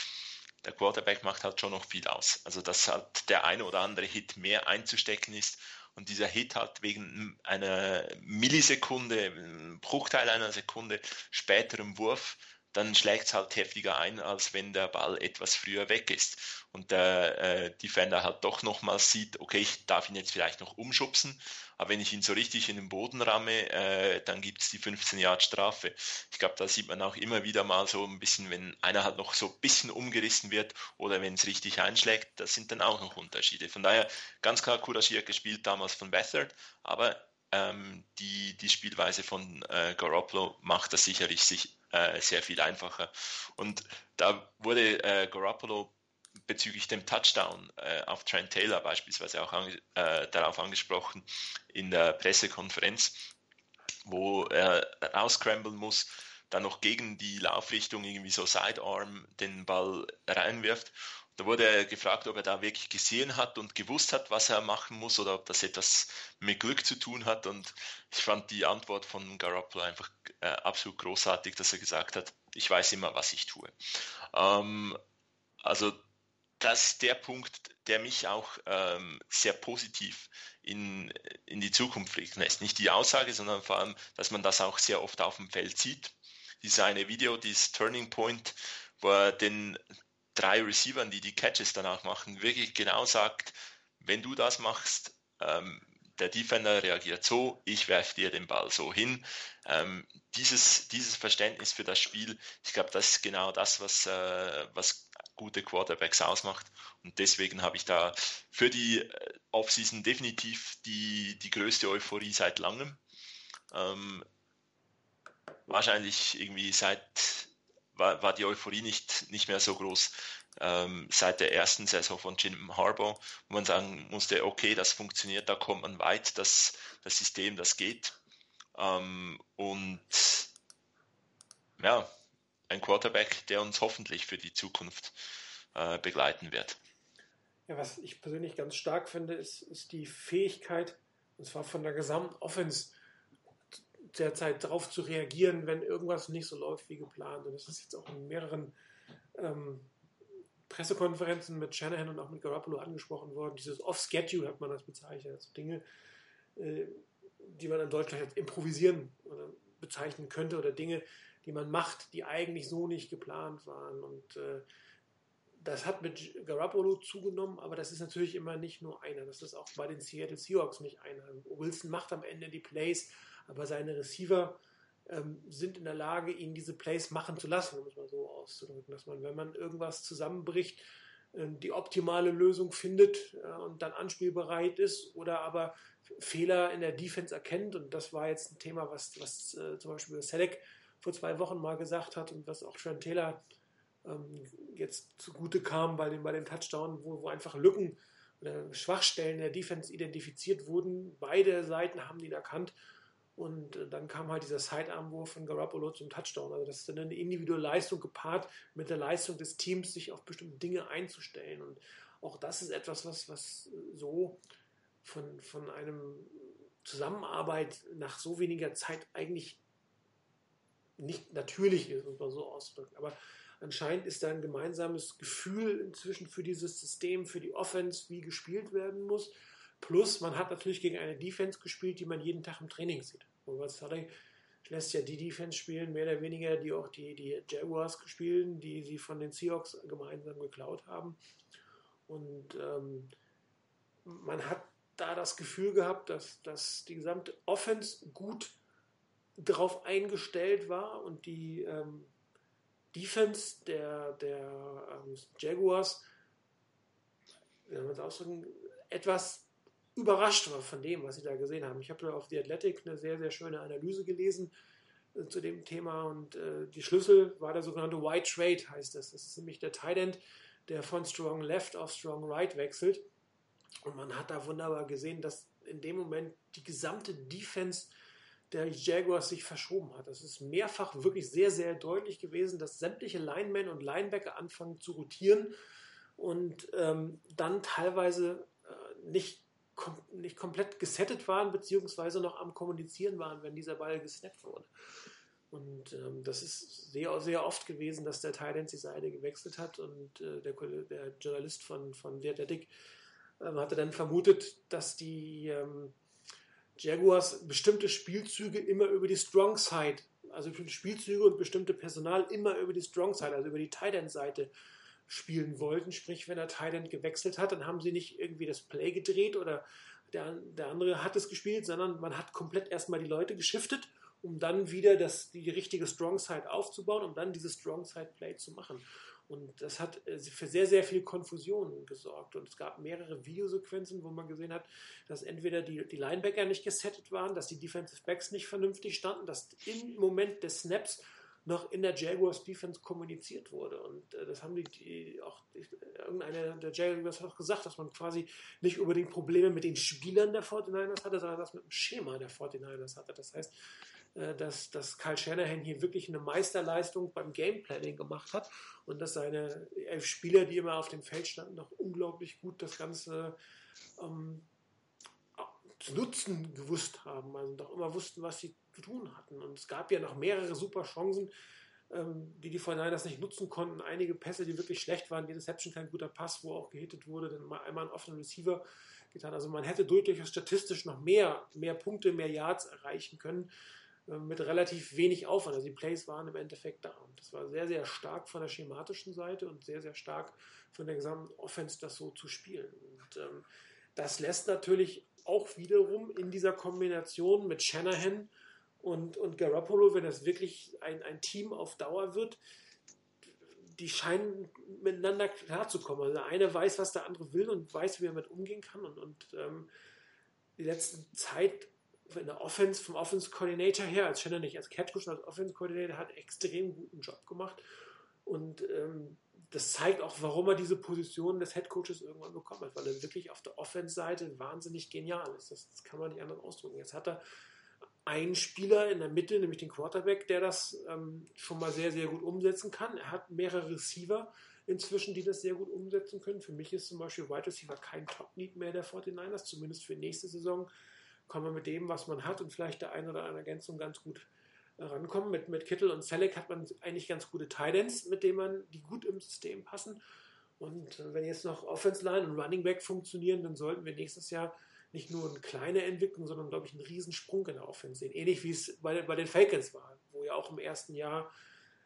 der Quarterback macht halt schon noch viel aus. Also dass halt der eine oder andere Hit mehr einzustecken ist und dieser Hit halt wegen einer Millisekunde, Bruchteil einer Sekunde späterem Wurf dann schlägt es halt heftiger ein, als wenn der Ball etwas früher weg ist. Und der äh, Defender halt doch nochmals sieht, okay, ich darf ihn jetzt vielleicht noch umschubsen, aber wenn ich ihn so richtig in den Boden ramme, äh, dann gibt es die 15 Yard Strafe. Ich glaube, da sieht man auch immer wieder mal so ein bisschen, wenn einer halt noch so ein bisschen umgerissen wird oder wenn es richtig einschlägt, das sind dann auch noch Unterschiede. Von daher ganz klar couragiert gespielt damals von Bethard, aber ähm, die, die Spielweise von äh, Garoppolo macht das sicherlich sich, äh, sehr viel einfacher. Und da wurde äh, Garoppolo bezüglich dem Touchdown äh, auf Trent Taylor beispielsweise auch ange äh, darauf angesprochen in der Pressekonferenz, wo er rausscramblen muss, dann noch gegen die Laufrichtung irgendwie so Sidearm den Ball reinwirft da wurde er gefragt, ob er da wirklich gesehen hat und gewusst hat, was er machen muss oder ob das etwas mit Glück zu tun hat. Und ich fand die Antwort von Garoppolo einfach äh, absolut großartig, dass er gesagt hat, ich weiß immer, was ich tue. Ähm, also das ist der Punkt, der mich auch ähm, sehr positiv in, in die Zukunft blicken lässt. Nicht die Aussage, sondern vor allem, dass man das auch sehr oft auf dem Feld sieht. Dieses eine Video, dieses Turning Point, wo er den drei Receivern, die die Catches danach machen, wirklich genau sagt, wenn du das machst, ähm, der Defender reagiert so, ich werfe dir den Ball so hin. Ähm, dieses, dieses Verständnis für das Spiel, ich glaube, das ist genau das, was, äh, was gute Quarterbacks ausmacht. Und deswegen habe ich da für die äh, Offseason definitiv die, die größte Euphorie seit langem. Ähm, wahrscheinlich irgendwie seit war, war die Euphorie nicht, nicht mehr so groß ähm, seit der ersten Saison von Jim Harbaugh, wo man sagen musste, okay, das funktioniert, da kommt man weit, das, das System, das geht. Ähm, und ja, ein Quarterback, der uns hoffentlich für die Zukunft äh, begleiten wird. Ja, was ich persönlich ganz stark finde, ist, ist die Fähigkeit, und zwar von der gesamten Offense, derzeit darauf zu reagieren, wenn irgendwas nicht so läuft wie geplant. Und das ist jetzt auch in mehreren ähm, Pressekonferenzen mit Shanahan und auch mit Garoppolo angesprochen worden. Dieses Off-Schedule hat man das bezeichnet. Also Dinge, äh, die man in Deutschland jetzt improvisieren bezeichnen könnte oder Dinge, die man macht, die eigentlich so nicht geplant waren. Und äh, das hat mit Garoppolo zugenommen, aber das ist natürlich immer nicht nur einer. Das ist auch bei den Seattle Seahawks nicht einer. Wilson macht am Ende die Plays, aber seine Receiver ähm, sind in der Lage, ihn diese Plays machen zu lassen, um es mal so auszudrücken, dass man, wenn man irgendwas zusammenbricht, äh, die optimale Lösung findet und dann anspielbereit ist oder aber Fehler in der Defense erkennt. Und das war jetzt ein Thema, was, was äh, zum Beispiel Selec vor zwei Wochen mal gesagt hat und was auch Trent Taylor ähm, jetzt zugute kam bei dem, bei dem Touchdown, wo, wo einfach Lücken oder Schwachstellen der Defense identifiziert wurden. Beide Seiten haben ihn erkannt und äh, dann kam halt dieser Sidearm-Wurf von Garoppolo zum Touchdown. Also das ist dann eine individuelle Leistung gepaart mit der Leistung des Teams, sich auf bestimmte Dinge einzustellen. Und auch das ist etwas, was, was so von, von einem Zusammenarbeit nach so weniger Zeit eigentlich nicht natürlich ist, muss man so ausdrücken. Aber anscheinend ist da ein gemeinsames Gefühl inzwischen für dieses System, für die Offense, wie gespielt werden muss. Plus, man hat natürlich gegen eine Defense gespielt, die man jeden Tag im Training sieht. Robert Saleh lässt ja die Defense spielen, mehr oder weniger, die auch die, die Jaguars gespielt, die sie von den Seahawks gemeinsam geklaut haben. Und ähm, man hat da das Gefühl gehabt, dass, dass die gesamte Offense gut darauf eingestellt war und die ähm, Defense der, der ähm, Jaguars ausdrücken, etwas überrascht war von dem, was sie da gesehen haben. Ich habe da auf The Athletic eine sehr, sehr schöne Analyse gelesen äh, zu dem Thema und äh, die Schlüssel war der sogenannte White Trade, heißt das. Das ist nämlich der Tight End, der von Strong Left auf Strong Right wechselt. Und man hat da wunderbar gesehen, dass in dem Moment die gesamte Defense der Jaguars sich verschoben hat. Das ist mehrfach wirklich sehr, sehr deutlich gewesen, dass sämtliche Linemen und Linebacker anfangen zu rotieren und ähm, dann teilweise äh, nicht, kom nicht komplett gesettet waren, beziehungsweise noch am Kommunizieren waren, wenn dieser Ball gesnappt wurde. Und ähm, das ist sehr, sehr oft gewesen, dass der Thailand die Seite gewechselt hat und äh, der, der, Journalist von, von Athletic ähm, hatte dann vermutet, dass die ähm, Jaguars bestimmte Spielzüge immer über die Strong Side, also bestimmte Spielzüge und bestimmte Personal immer über die Strong Side, also über die Tight End Seite spielen wollten. Sprich, wenn Tight End gewechselt hat, dann haben sie nicht irgendwie das Play gedreht oder der, der andere hat es gespielt, sondern man hat komplett erstmal die Leute geschiftet, um dann wieder das, die richtige Strong Side aufzubauen, um dann dieses Strong Side Play zu machen. Und das hat äh, für sehr, sehr viel Konfusion gesorgt. Und es gab mehrere Videosequenzen, wo man gesehen hat, dass entweder die, die Linebacker nicht gesettet waren, dass die Defensive Backs nicht vernünftig standen, dass im Moment des Snaps noch in der Jaguars Defense kommuniziert wurde. Und äh, das haben die, die auch irgendeiner der Jaguars hat auch gesagt, dass man quasi nicht unbedingt Probleme mit den Spielern der 49ers hatte, sondern das mit dem Schema der 49ers hatte. Das heißt, äh, dass, dass Kyle Shanahan hier wirklich eine Meisterleistung beim Gameplanning gemacht hat und dass seine elf Spieler, die immer auf dem Feld standen, noch unglaublich gut das Ganze ähm, zu nutzen gewusst haben, also doch immer wussten, was sie zu tun hatten. Und es gab ja noch mehrere super Chancen, ähm, die die 49ers nicht nutzen konnten. Einige Pässe, die wirklich schlecht waren, die Deception kein guter Pass, wo auch gehittet wurde, dann mal einmal einen offenen Receiver getan. Also man hätte durchaus statistisch noch mehr, mehr Punkte, mehr Yards erreichen können. Äh, mit relativ wenig Aufwand. Also die Plays waren im Endeffekt da. Und das war sehr, sehr stark von der schematischen Seite und sehr, sehr stark von der gesamten Offense, das so zu spielen. Und ähm, das lässt natürlich auch wiederum in dieser Kombination mit Shanahan und, und Garoppolo, wenn das wirklich ein, ein Team auf Dauer wird, die scheinen miteinander klarzukommen. Also der eine weiß, was der andere will und weiß, wie er damit umgehen kann. Und, und ähm, die letzte Zeit in der Offense, vom Offense Coordinator her, als Shannon nicht als Catch als Offense Coordinator, hat extrem guten Job gemacht. Und ähm, das zeigt auch, warum er diese Position des Head Coaches irgendwann bekommen hat, weil er wirklich auf der Offense-Seite wahnsinnig genial ist. Das, das, kann man nicht anders ausdrücken. Jetzt hat er einen Spieler in der Mitte, nämlich den Quarterback, der das ähm, schon mal sehr, sehr gut umsetzen kann. Er hat mehrere Receiver inzwischen, die das sehr gut umsetzen können. Für mich ist zum Beispiel Wide Receiver kein Top-Need mehr der 49ers, zumindest für nächste Saison kann man mit dem, was man hat und vielleicht der ein oder andere Ergänzung ganz gut rankommen. Mit, mit Kittel und Selleck hat man eigentlich ganz gute Titans, mit denen man die gut im System passen. Und äh, wenn jetzt noch Offense Line und Running Back funktionieren, dann sollten wir nächstes Jahr nicht nur eine kleine Entwicklung, sondern, glaube ich, einen Riesensprung in der Offense sehen. Ähnlich wie es bei, bei den Falcons war, wo ja auch im ersten Jahr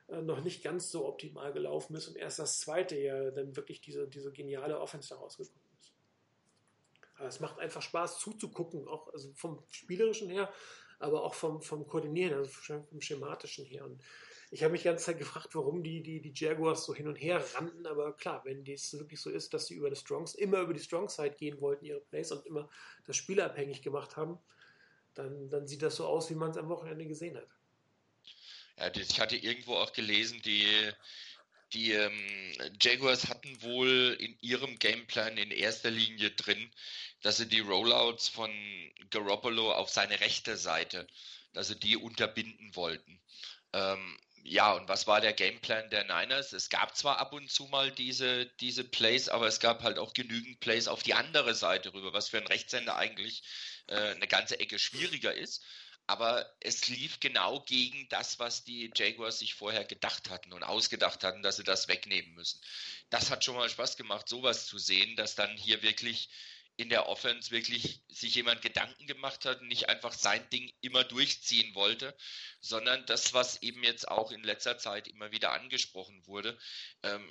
äh, noch nicht ganz so optimal gelaufen ist und erst das zweite Jahr dann wirklich diese, diese geniale Offense daraus gekommen aber es macht einfach Spaß zuzugucken, auch also vom Spielerischen her, aber auch vom, vom Koordinieren, also vom Schematischen her. Und ich habe mich die ganze Zeit gefragt, warum die, die, die Jaguars so hin und her rannten, aber klar, wenn es wirklich so ist, dass sie über die Strongs, immer über die Strong Side gehen wollten, ihre Plays und immer das Spiel abhängig gemacht haben, dann, dann sieht das so aus, wie man es am Wochenende gesehen hat. Ja, ich hatte irgendwo auch gelesen, die, die ähm, Jaguars hatten wohl in ihrem Gameplan in erster Linie drin, dass sie die Rollouts von Garoppolo auf seine rechte Seite, dass sie die unterbinden wollten. Ähm, ja, und was war der Gameplan der Niners? Es gab zwar ab und zu mal diese, diese Plays, aber es gab halt auch genügend Plays auf die andere Seite rüber, was für einen Rechtshänder eigentlich äh, eine ganze Ecke schwieriger ist. Aber es lief genau gegen das, was die Jaguars sich vorher gedacht hatten und ausgedacht hatten, dass sie das wegnehmen müssen. Das hat schon mal Spaß gemacht, sowas zu sehen, dass dann hier wirklich in der Offense wirklich sich jemand Gedanken gemacht hat und nicht einfach sein Ding immer durchziehen wollte, sondern das, was eben jetzt auch in letzter Zeit immer wieder angesprochen wurde, ähm,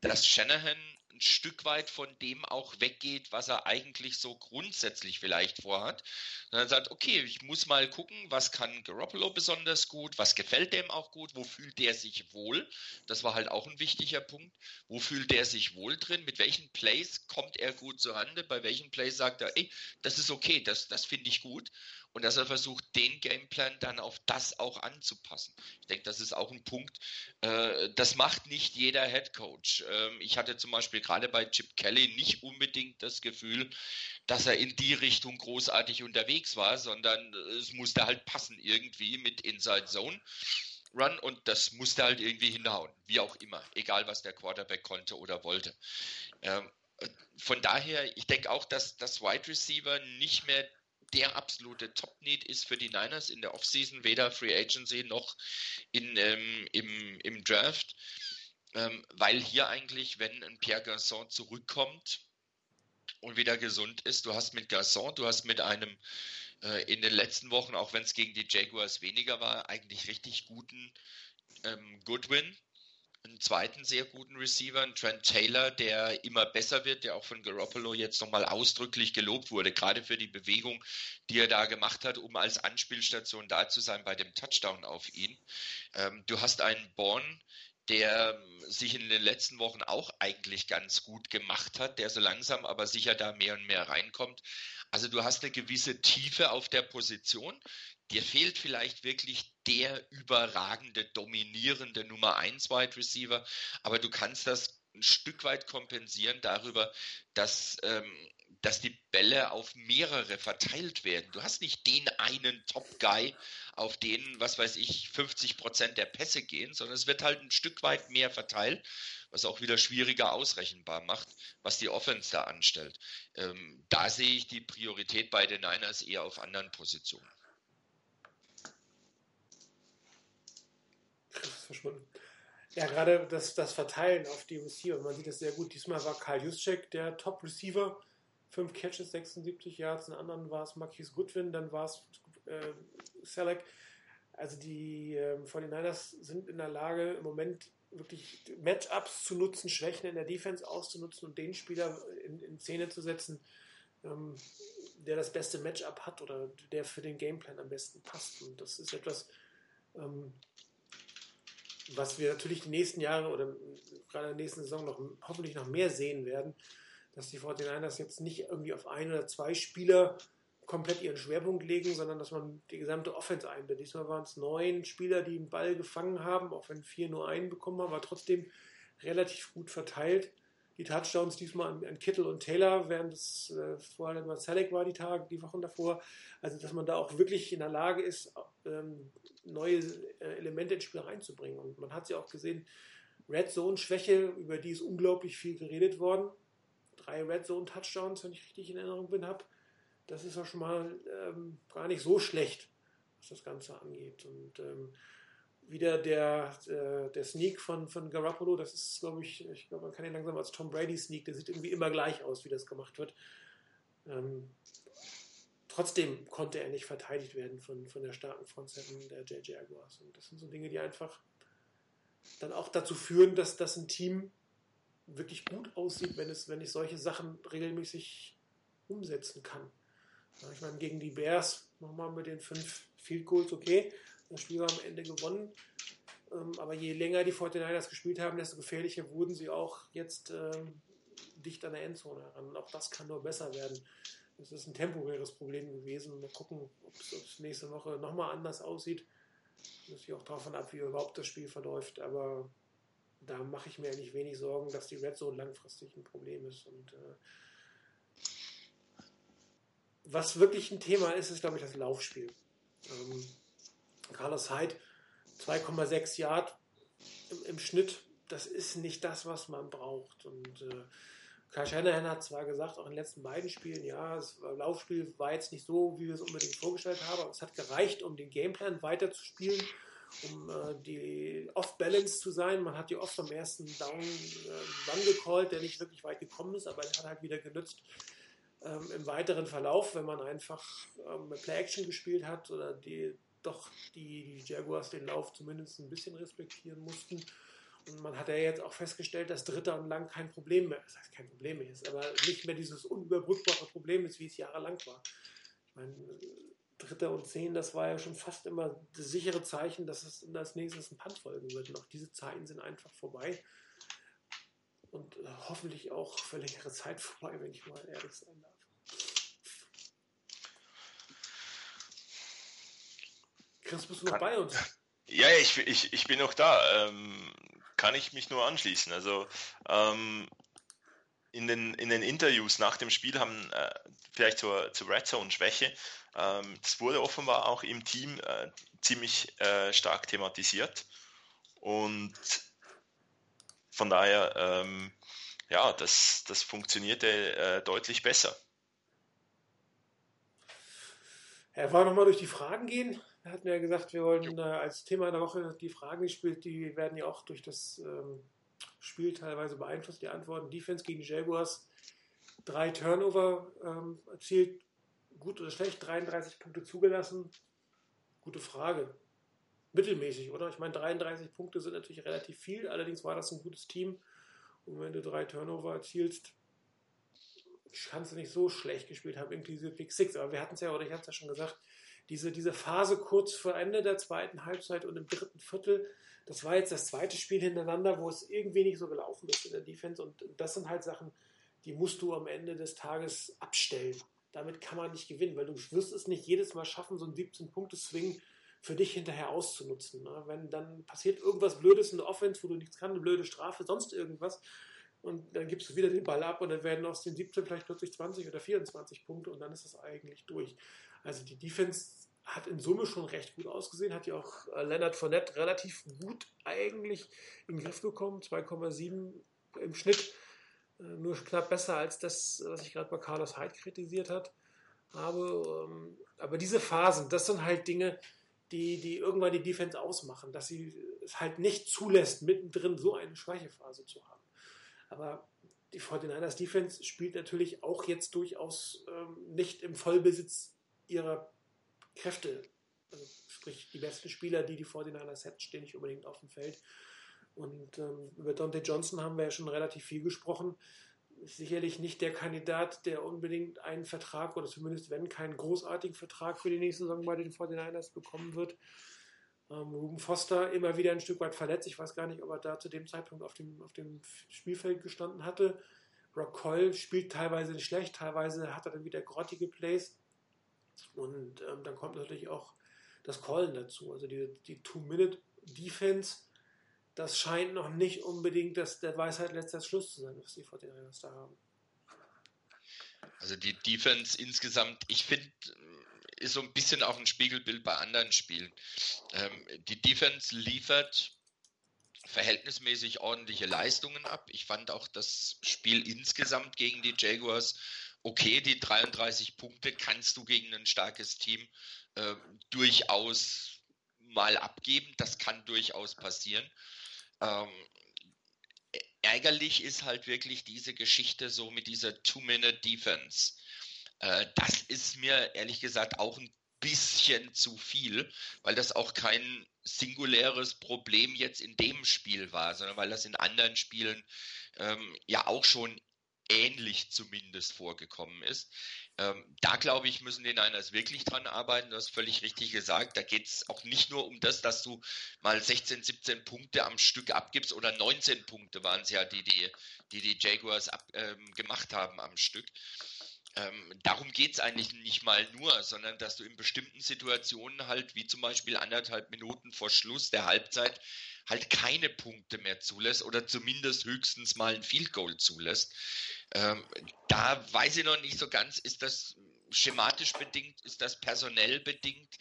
dass Shanahan ein Stück weit von dem auch weggeht, was er eigentlich so grundsätzlich vielleicht vorhat. Dann sagt, okay, ich muss mal gucken, was kann Garoppolo besonders gut, was gefällt dem auch gut, wo fühlt der sich wohl. Das war halt auch ein wichtiger Punkt. Wo fühlt der sich wohl drin? Mit welchen Plays kommt er gut zur Hand? Bei welchen Plays sagt er, ey, das ist okay, das, das finde ich gut und dass er versucht, den Gameplan dann auf das auch anzupassen. Ich denke, das ist auch ein Punkt, äh, das macht nicht jeder Head Coach. Ähm, ich hatte zum Beispiel gerade bei Chip Kelly nicht unbedingt das Gefühl, dass er in die Richtung großartig unterwegs war, sondern es musste halt passen irgendwie mit Inside Zone. Run und das musste halt irgendwie hinhauen, wie auch immer, egal was der Quarterback konnte oder wollte. Ähm, von daher, ich denke auch, dass das Wide Receiver nicht mehr der absolute Top-Need ist für die Niners in der Offseason, weder Free Agency noch in, ähm, im, im Draft. Ähm, weil hier eigentlich, wenn ein Pierre Garçon zurückkommt und wieder gesund ist, du hast mit Garçon, du hast mit einem äh, in den letzten Wochen, auch wenn es gegen die Jaguars weniger war, eigentlich richtig guten ähm, Goodwin, einen zweiten sehr guten Receiver, einen Trent Taylor, der immer besser wird, der auch von Garoppolo jetzt nochmal ausdrücklich gelobt wurde, gerade für die Bewegung, die er da gemacht hat, um als Anspielstation da zu sein bei dem Touchdown auf ihn. Ähm, du hast einen Born, der sich in den letzten Wochen auch eigentlich ganz gut gemacht hat, der so langsam aber sicher da mehr und mehr reinkommt. Also du hast eine gewisse Tiefe auf der Position, dir fehlt vielleicht wirklich der überragende, dominierende Nummer 1 Wide Receiver, aber du kannst das ein Stück weit kompensieren darüber, dass, ähm, dass die Bälle auf mehrere verteilt werden. Du hast nicht den einen Top-Guy, auf den, was weiß ich, 50 Prozent der Pässe gehen, sondern es wird halt ein Stück weit mehr verteilt, was auch wieder schwieriger ausrechenbar macht, was die Offense da anstellt. Ähm, da sehe ich die Priorität bei den Niners eher auf anderen Positionen. verschwunden. Ja, gerade das, das Verteilen auf die Receiver, man sieht das sehr gut. Diesmal war Karl Juszczyk der Top-Receiver. Fünf Catches, 76 Yards. In anderen war es Marquis Goodwin, dann war es äh, Selleck. Also die äh, 49ers sind in der Lage, im Moment wirklich Matchups zu nutzen, Schwächen in der Defense auszunutzen und den Spieler in, in Szene zu setzen, ähm, der das beste Matchup hat oder der für den Gameplan am besten passt. Und das ist etwas, ähm, was wir natürlich die nächsten Jahre oder gerade in der nächsten Saison noch hoffentlich noch mehr sehen werden, dass die 49ers jetzt nicht irgendwie auf ein oder zwei Spieler komplett ihren Schwerpunkt legen, sondern dass man die gesamte Offense einbindet. Diesmal waren es neun Spieler, die den Ball gefangen haben, auch wenn vier nur einen bekommen haben, war trotzdem relativ gut verteilt. Die Touchdowns diesmal an, an Kittel und Taylor, während es äh, vorher mal Selleck war die Tage, die Wochen davor. Also dass man da auch wirklich in der Lage ist, ähm, neue äh, Elemente ins Spiel reinzubringen. Und man hat sie ja auch gesehen, Red Zone Schwäche, über die ist unglaublich viel geredet worden. Drei Red Zone Touchdowns, wenn ich richtig in Erinnerung bin, habe. Das ist auch schon mal ähm, gar nicht so schlecht, was das Ganze angeht. Und ähm, wieder der, äh, der Sneak von, von Garoppolo, das ist, glaube ich, ich glaube, man kann ihn langsam als Tom Brady Sneak, der sieht irgendwie immer gleich aus, wie das gemacht wird. Ähm, trotzdem konnte er nicht verteidigt werden von, von der starken Frontsetten der JJ Jaguars. Und das sind so Dinge, die einfach dann auch dazu führen, dass das ein Team wirklich gut aussieht, wenn es, wenn ich solche Sachen regelmäßig umsetzen kann. Ich meine, gegen die Bears nochmal mit den fünf Field Goals, okay, das Spiel war am Ende gewonnen. Ähm, aber je länger die 49ers gespielt haben, desto gefährlicher wurden sie auch jetzt ähm, dicht an der Endzone heran. Und auch das kann nur besser werden. Das ist ein temporäres Problem gewesen. Mal gucken, ob es nächste Woche nochmal anders aussieht. Das hängt auch davon ab, wie überhaupt das Spiel verläuft. Aber da mache ich mir eigentlich wenig Sorgen, dass die Red Zone langfristig ein Problem ist. Und äh, was wirklich ein Thema ist, ist, glaube ich, das Laufspiel. Ähm, Carlos Hyde, 2,6 Yard im, im, Schnitt, das ist nicht das, was man braucht. Und äh, Kyle Shanahan hat zwar gesagt, auch in den letzten beiden Spielen, ja, das Laufspiel war jetzt nicht so, wie wir es unbedingt vorgestellt haben, aber es hat gereicht, um den Gameplan weiterzuspielen, um äh, die off-balance zu sein. Man hat die oft am ersten Down äh, gecallt, der nicht wirklich weit gekommen ist, aber er hat halt wieder genützt. Ähm, Im weiteren Verlauf, wenn man einfach ähm, Play-Action gespielt hat oder die doch die, die Jaguars den Lauf zumindest ein bisschen respektieren mussten Und man hat ja jetzt auch festgestellt, dass Dritter und Lang kein Problem mehr, das heißt kein Problem mehr ist, aber nicht mehr dieses unüberbrückbare Problem ist, wie es jahrelang war. Ich meine, Dritter und Zehn, das war ja schon fast immer das sichere Zeichen, dass es als nächstes ein Punt folgen wird. Und auch diese Zeiten sind einfach vorbei. Und äh, hoffentlich auch für längere Zeit vorbei, wenn ich mal ehrlich sein darf. Chris, bist du noch Kann- bei uns? Ja, ich, ich, ich bin noch da. Ähm, kann ich mich nur anschließen. Also ähm, in, den, in den Interviews nach dem Spiel haben äh, vielleicht zur, zur Red Zone Schwäche, das wurde offenbar auch im Team äh, ziemlich äh, stark thematisiert. Und von daher, ähm, ja, das, das funktionierte äh, deutlich besser. Herr, wollen wir nochmal durch die Fragen gehen? Wir hatten ja gesagt, wir wollen äh, als Thema der Woche die Fragen gespielt, die werden ja auch durch das ähm, Spiel teilweise beeinflusst, die Antworten. Defense gegen Jaguars, drei Turnover ähm, erzielt, gut oder schlecht, 33 Punkte zugelassen. Gute Frage. Mittelmäßig, oder? Ich meine, 33 Punkte sind natürlich relativ viel, allerdings war das ein gutes Team. Und wenn du drei Turnover erzielst, kannst du nicht so schlecht gespielt haben, inklusive Pick Six. Aber wir hatten es ja, oder ich hatte es ja schon gesagt, diese, diese Phase kurz vor Ende der zweiten Halbzeit und im dritten Viertel, das war jetzt das zweite Spiel hintereinander, wo es irgendwie nicht so gelaufen ist in der Defense. Und das sind halt Sachen, die musst du am Ende des Tages abstellen. Damit kann man nicht gewinnen, weil du wirst es nicht jedes Mal schaffen, so einen 17-Punkte-Swing für dich hinterher auszunutzen. Ne? Wenn dann passiert irgendwas Blödes in der Offense, wo du nichts kannst, eine blöde Strafe, sonst irgendwas, und dann gibst du wieder den Ball ab und dann werden aus den 17 vielleicht plötzlich 20 oder 24 Punkte und dann ist es eigentlich durch. Also die Defense hat in Summe schon recht gut ausgesehen, hat ja auch äh, Leonard Fournette relativ gut eigentlich in den Griff bekommen, 2,7 im Schnitt, nur knapp besser als das, was ich gerade bei Carlos Hyde kritisiert hat. Aber, ähm, aber diese Phasen, das sind halt Dinge, die, die irgendwann die Defense ausmachen, dass sie es halt nicht zulässt, mittendrin so eine Schwächephase zu haben. Aber die 49ers Defense spielt natürlich auch jetzt durchaus ähm, nicht im Vollbesitz ihrer Kräfte. Also, sprich, die besten Spieler, die die 49ers hätten, stehen nicht unbedingt auf dem Feld. Und ähm, über Dante Johnson haben wir ja schon relativ viel gesprochen. Sicherlich nicht der Kandidat, der unbedingt einen Vertrag oder zumindest wenn keinen großartigen Vertrag für die nächste Saison bei den 49ers bekommen wird. Ähm, Ruben Foster immer wieder ein Stück weit verletzt. Ich weiß gar nicht, ob er da zu dem Zeitpunkt auf dem, auf dem Spielfeld gestanden hatte. Rock Coyle spielt teilweise schlecht, teilweise hat er dann wieder grottige Plays. Und ähm, dann kommt natürlich auch das Callen dazu. Also die, die Two-Minute-Defense, das scheint noch nicht unbedingt das, der Weisheit letzter Schluss zu sein, was die 49ers da haben. Also die Defense insgesamt, ich finde, ist so ein bisschen auch ein Spiegelbild bei anderen Spielen. Ähm, die Defense liefert verhältnismäßig ordentliche Leistungen ab. Ich fand auch das Spiel insgesamt gegen die Jaguars okay. Die 33 Punkte kannst du gegen ein starkes Team äh, durchaus mal abgeben. Das kann durchaus passieren. Ähm, ärgerlich ist halt wirklich diese Geschichte so mit dieser Two-Minute-Defense. Äh, das ist mir ehrlich gesagt auch ein bisschen zu viel, weil das auch kein singuläres Problem jetzt in dem Spiel war, sondern weil das in anderen Spielen ähm, ja auch schon ähnlich zumindest vorgekommen ist. Ähm, da glaube ich, müssen die Niners wirklich dran arbeiten. Du hast völlig richtig gesagt. Da geht es auch nicht nur um das, dass du mal 16, 17 Punkte am Stück abgibst oder 19 Punkte waren es ja, die die, die, die Jaguars ab, ähm, gemacht haben am Stück. Ähm, darum geht es eigentlich nicht mal nur, sondern dass du in bestimmten Situationen halt, wie zum Beispiel anderthalb Minuten vor Schluss der Halbzeit, halt keine Punkte mehr zulässt oder zumindest höchstens mal ein Field Goal zulässt. Ähm, da weiß ich noch nicht so ganz, ist das schematisch bedingt, ist das personell bedingt?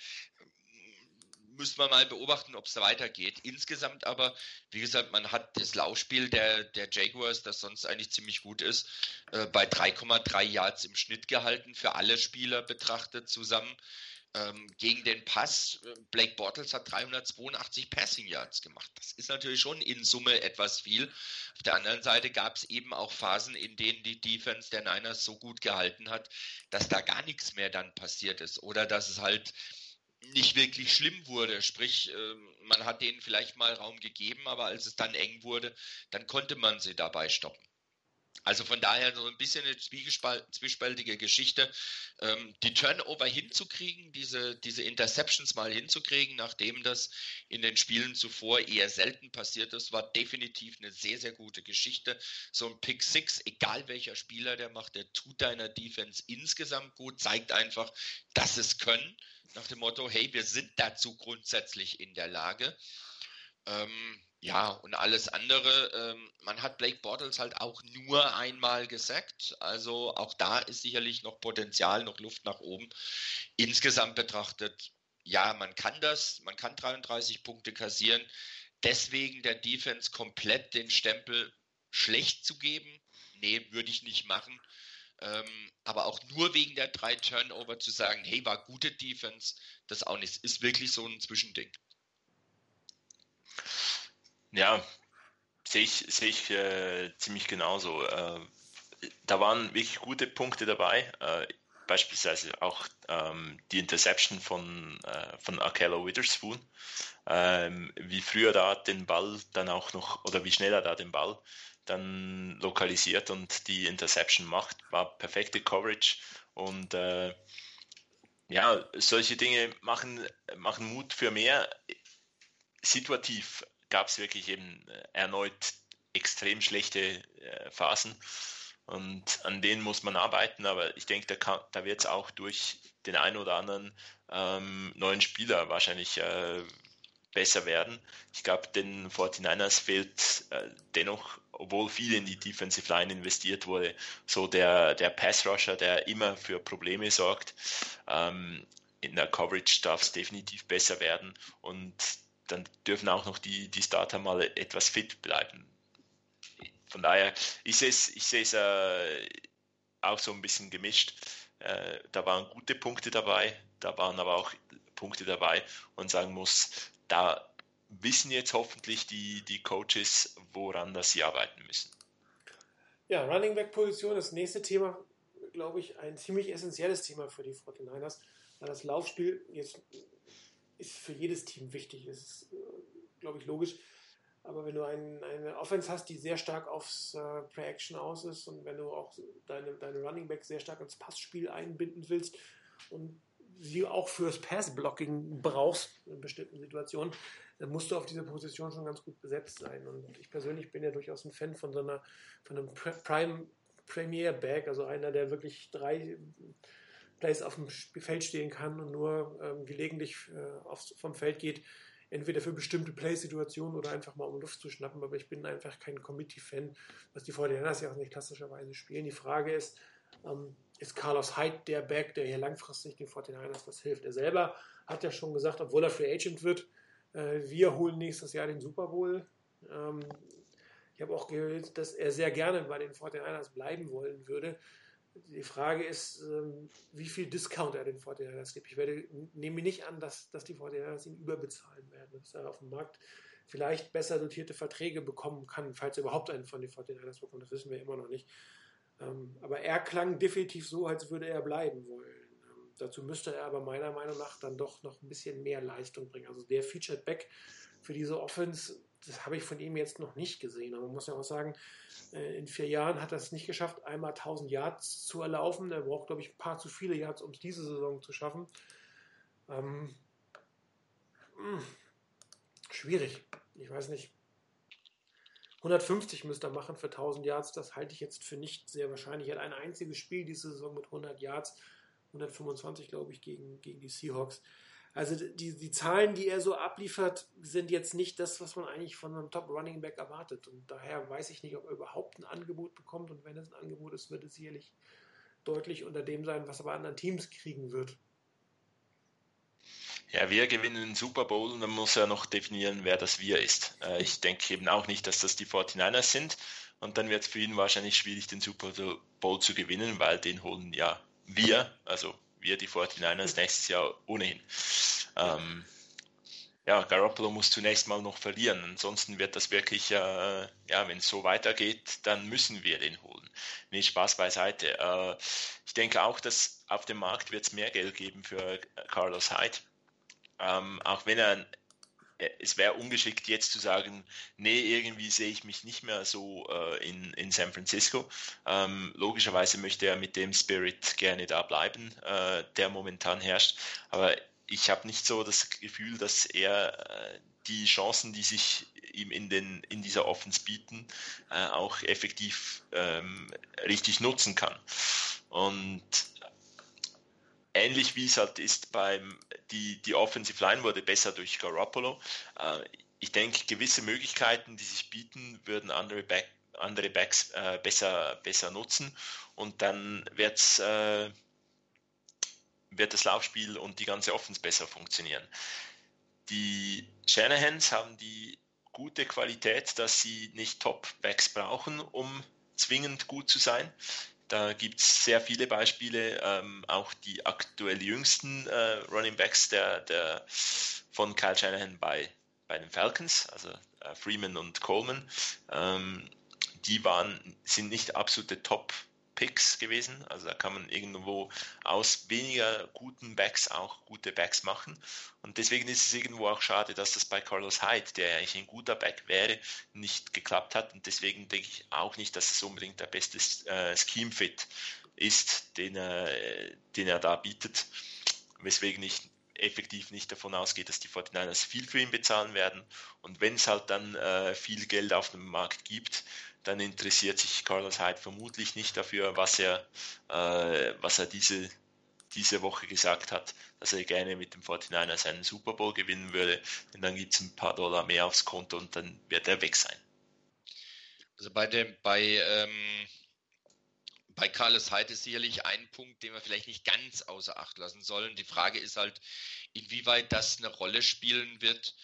Müssen wir mal beobachten, ob es da weitergeht. Insgesamt aber, wie gesagt, man hat das Laufspiel der, der Jaguars, das sonst eigentlich ziemlich gut ist, äh, bei 3,3 Yards im Schnitt gehalten, für alle Spieler betrachtet zusammen. Ähm, gegen den Pass, äh, Blake Bortles hat 382 Passing Yards gemacht. Das ist natürlich schon in Summe etwas viel. Auf der anderen Seite gab es eben auch Phasen, in denen die Defense der Niners so gut gehalten hat, dass da gar nichts mehr dann passiert ist. Oder dass es halt nicht wirklich schlimm wurde. Sprich, ähm, man hat denen vielleicht mal Raum gegeben, aber als es dann eng wurde, dann konnte man sie dabei stoppen. Also von daher so ein bisschen eine zwiespältige Geschichte. Ähm, die Turnover hinzukriegen, diese, diese Interceptions mal hinzukriegen, nachdem das in den Spielen zuvor eher selten passiert ist, war definitiv eine sehr, sehr gute Geschichte. So ein Pick Six, egal welcher Spieler der macht, der tut deiner Defense insgesamt gut, zeigt einfach, dass es können. Nach dem Motto, hey, wir sind dazu grundsätzlich in der Lage. Ähm, ja, und alles andere, ähm, man hat Blake Bortles halt auch nur einmal gesackt. Also auch da ist sicherlich noch Potenzial, noch Luft nach oben. Insgesamt betrachtet, ja, man kann das, man kann 33 Punkte kassieren. Deswegen der Defense komplett den Stempel schlecht zu geben, nee, würde ich nicht machen. Ähm, aber auch nur wegen der drei Turnover zu sagen, hey, war gute Defense, das auch nicht. Ist wirklich so ein Zwischending. Ja, sehe ich, sehe ich äh, ziemlich genauso. Äh, da waren wirklich gute Punkte dabei. Äh, beispielsweise auch ähm, die Interception von, äh, von Akello Witherspoon. Ähm, wie früher da den Ball dann auch noch, oder wie schneller da den Ball dann lokalisiert und die Interception macht, war perfekte Coverage und äh, ja, solche Dinge machen, machen Mut für mehr. Situativ gab es wirklich eben äh, erneut extrem schlechte äh, Phasen. Und an denen muss man arbeiten, aber ich denke, da, da wird es auch durch den einen oder anderen ähm, neuen Spieler wahrscheinlich äh, besser werden. Ich glaube, den 49ers fehlt äh, dennoch, obwohl viel in die Defensive Line investiert wurde, so der, der Pass-Rusher, der immer für Probleme sorgt. Ähm, in der Coverage darf es definitiv besser werden und dann dürfen auch noch die, die Starter mal etwas fit bleiben. Von daher, ich sehe es ich äh, auch so ein bisschen gemischt. Äh, da waren gute Punkte dabei, da waren aber auch Punkte dabei und sagen muss, da wissen jetzt hoffentlich die, die Coaches, woran das sie arbeiten müssen. Ja, Running Back Position, das nächste Thema, glaube ich, ein ziemlich essentielles Thema für die 49ers, weil das Laufspiel jetzt ist für jedes Team wichtig. Das ist, äh, glaube ich, logisch. Aber wenn du ein, eine Offense hast, die sehr stark aufs äh, Play-Action aus ist und wenn du auch deine, deine Running Back sehr stark ins Passspiel einbinden willst und sie auch fürs Pass-Blocking brauchst in bestimmten Situationen, dann musst du auf dieser Position schon ganz gut besetzt sein. Und ich persönlich bin ja durchaus ein Fan von so einer, von einem Prime Premier Back, also einer, der wirklich drei Plays auf dem Feld stehen kann und nur ähm, gelegentlich äh, aufs, vom Feld geht, entweder für bestimmte Play-Situationen oder einfach mal um Luft zu schnappen. Aber ich bin einfach kein Committee-Fan, was die 49ers ja auch nicht klassischerweise spielen. Die Frage ist, ähm, ist Carlos Hyde der Back, der hier langfristig den 49ers was hilft? Er selber hat ja schon gesagt, obwohl er Free Agent wird, äh, wir holen nächstes Jahr den Super Bowl. Ähm, ich habe auch gehört, dass er sehr gerne bei den 49ers bleiben wollen würde. Die Frage ist, ähm, wie viel Discount er den 49ers gibt. Ich werde, nehme nicht an, dass, dass die 49ers ihn überbezahlen werden, dass er auf dem Markt vielleicht besser dotierte Verträge bekommen kann, falls er überhaupt einen von den 49ers bekommt. Das wissen wir immer noch nicht. Ähm, aber er klang definitiv so, als würde er bleiben wollen. Ähm, dazu müsste er aber meiner Meinung nach dann doch noch ein bisschen mehr Leistung bringen. Also der Featured Back für diese Offense, das habe ich von ihm jetzt noch nicht gesehen. Aber man muss ja auch sagen, äh, in vier Jahren hat er es nicht geschafft, einmal 1000 Yards zu erlaufen. Er braucht, glaube ich, ein paar zu viele Yards, um es diese Saison zu schaffen. Ähm, hm, schwierig. Ich weiß nicht. 150 müsste er machen für 1000 Yards. Das halte ich jetzt für nicht sehr wahrscheinlich. Er hat ein einziges Spiel diese Saison mit 100 Yards. 125, glaube ich, gegen, gegen die Seahawks. Also die, die Zahlen, die er so abliefert, sind jetzt nicht das, was man eigentlich von einem Top Running Back erwartet. Und daher weiß ich nicht, ob er überhaupt ein Angebot bekommt. Und wenn es ein Angebot ist, wird es sicherlich deutlich unter dem sein, was er bei anderen Teams kriegen wird. Ja, wir gewinnen den Super Bowl und dann muss er noch definieren, wer das Wir ist. Äh, ich denke eben auch nicht, dass das die 49ers sind. Und dann wird es für ihn wahrscheinlich schwierig, den Super Bowl zu gewinnen, weil den holen ja wir, also wir, die 49ers, nächstes Jahr ohnehin. Ähm, ja, Garoppolo muss zunächst mal noch verlieren. Ansonsten wird das wirklich, äh, ja, wenn es so weitergeht, dann müssen wir den holen. Nee, Spaß beiseite. Äh, ich denke auch, dass auf dem Markt wird es mehr Geld geben für Carlos Hyde. ähm, auch wenn er es wäre ungeschickt jetzt zu sagen, nee, irgendwie sehe ich mich nicht mehr so äh, in, in San Francisco. Ähm, logischerweise möchte er mit dem Spirit gerne da bleiben, äh, der momentan herrscht. Aber ich habe nicht so das Gefühl, dass er äh, die Chancen, die sich ihm in, den, in dieser Offense bieten, äh, auch effektiv ähm, richtig nutzen kann. Und ähnlich wie es halt ist beim, die, die Offensive Line wurde besser durch Garoppolo. Äh, ich denke, gewisse Möglichkeiten, die sich bieten, würden andere, Back, andere Backs äh, besser, besser nutzen und dann wird's, äh, wird das Laufspiel und die ganze Offense besser funktionieren. Die Shanahans haben die gute Qualität, dass sie nicht Top-Backs brauchen, um zwingend gut zu sein. Da gibt es sehr viele Beispiele, ähm, auch die aktuell jüngsten äh, Running Backs der, der, von Kyle Shanahan bei, bei den Falcons, also äh, Freeman und Coleman. Ähm, die waren, sind nicht absolute Top Picks gewesen. Also da kann man irgendwo aus weniger guten Backs auch gute Backs machen. Und deswegen ist es irgendwo auch schade, dass das bei Carlos Hyde, der eigentlich ein guter Back wäre, nicht geklappt hat. Und deswegen denke ich auch nicht, dass es unbedingt der beste äh, Scheme-Fit ist, den er, den er da bietet. Weswegen ich effektiv nicht davon ausgehe, dass die 49ers viel für ihn bezahlen werden. Und wenn es halt dann äh, viel Geld auf dem Markt gibt, dann interessiert sich Carlos Hyde vermutlich nicht dafür, was er, äh, was er diese, diese Woche gesagt hat, dass er gerne mit dem 49ers einen Super Bowl gewinnen würde. Denn dann gibt es ein paar Dollar mehr aufs Konto und dann wird er weg sein. Also bei dem, bei, ähm, bei Carlos Hyde ist sicherlich ein Punkt, den wir vielleicht nicht ganz außer Acht lassen sollen. Die Frage ist halt, inwieweit das eine Rolle spielen wird,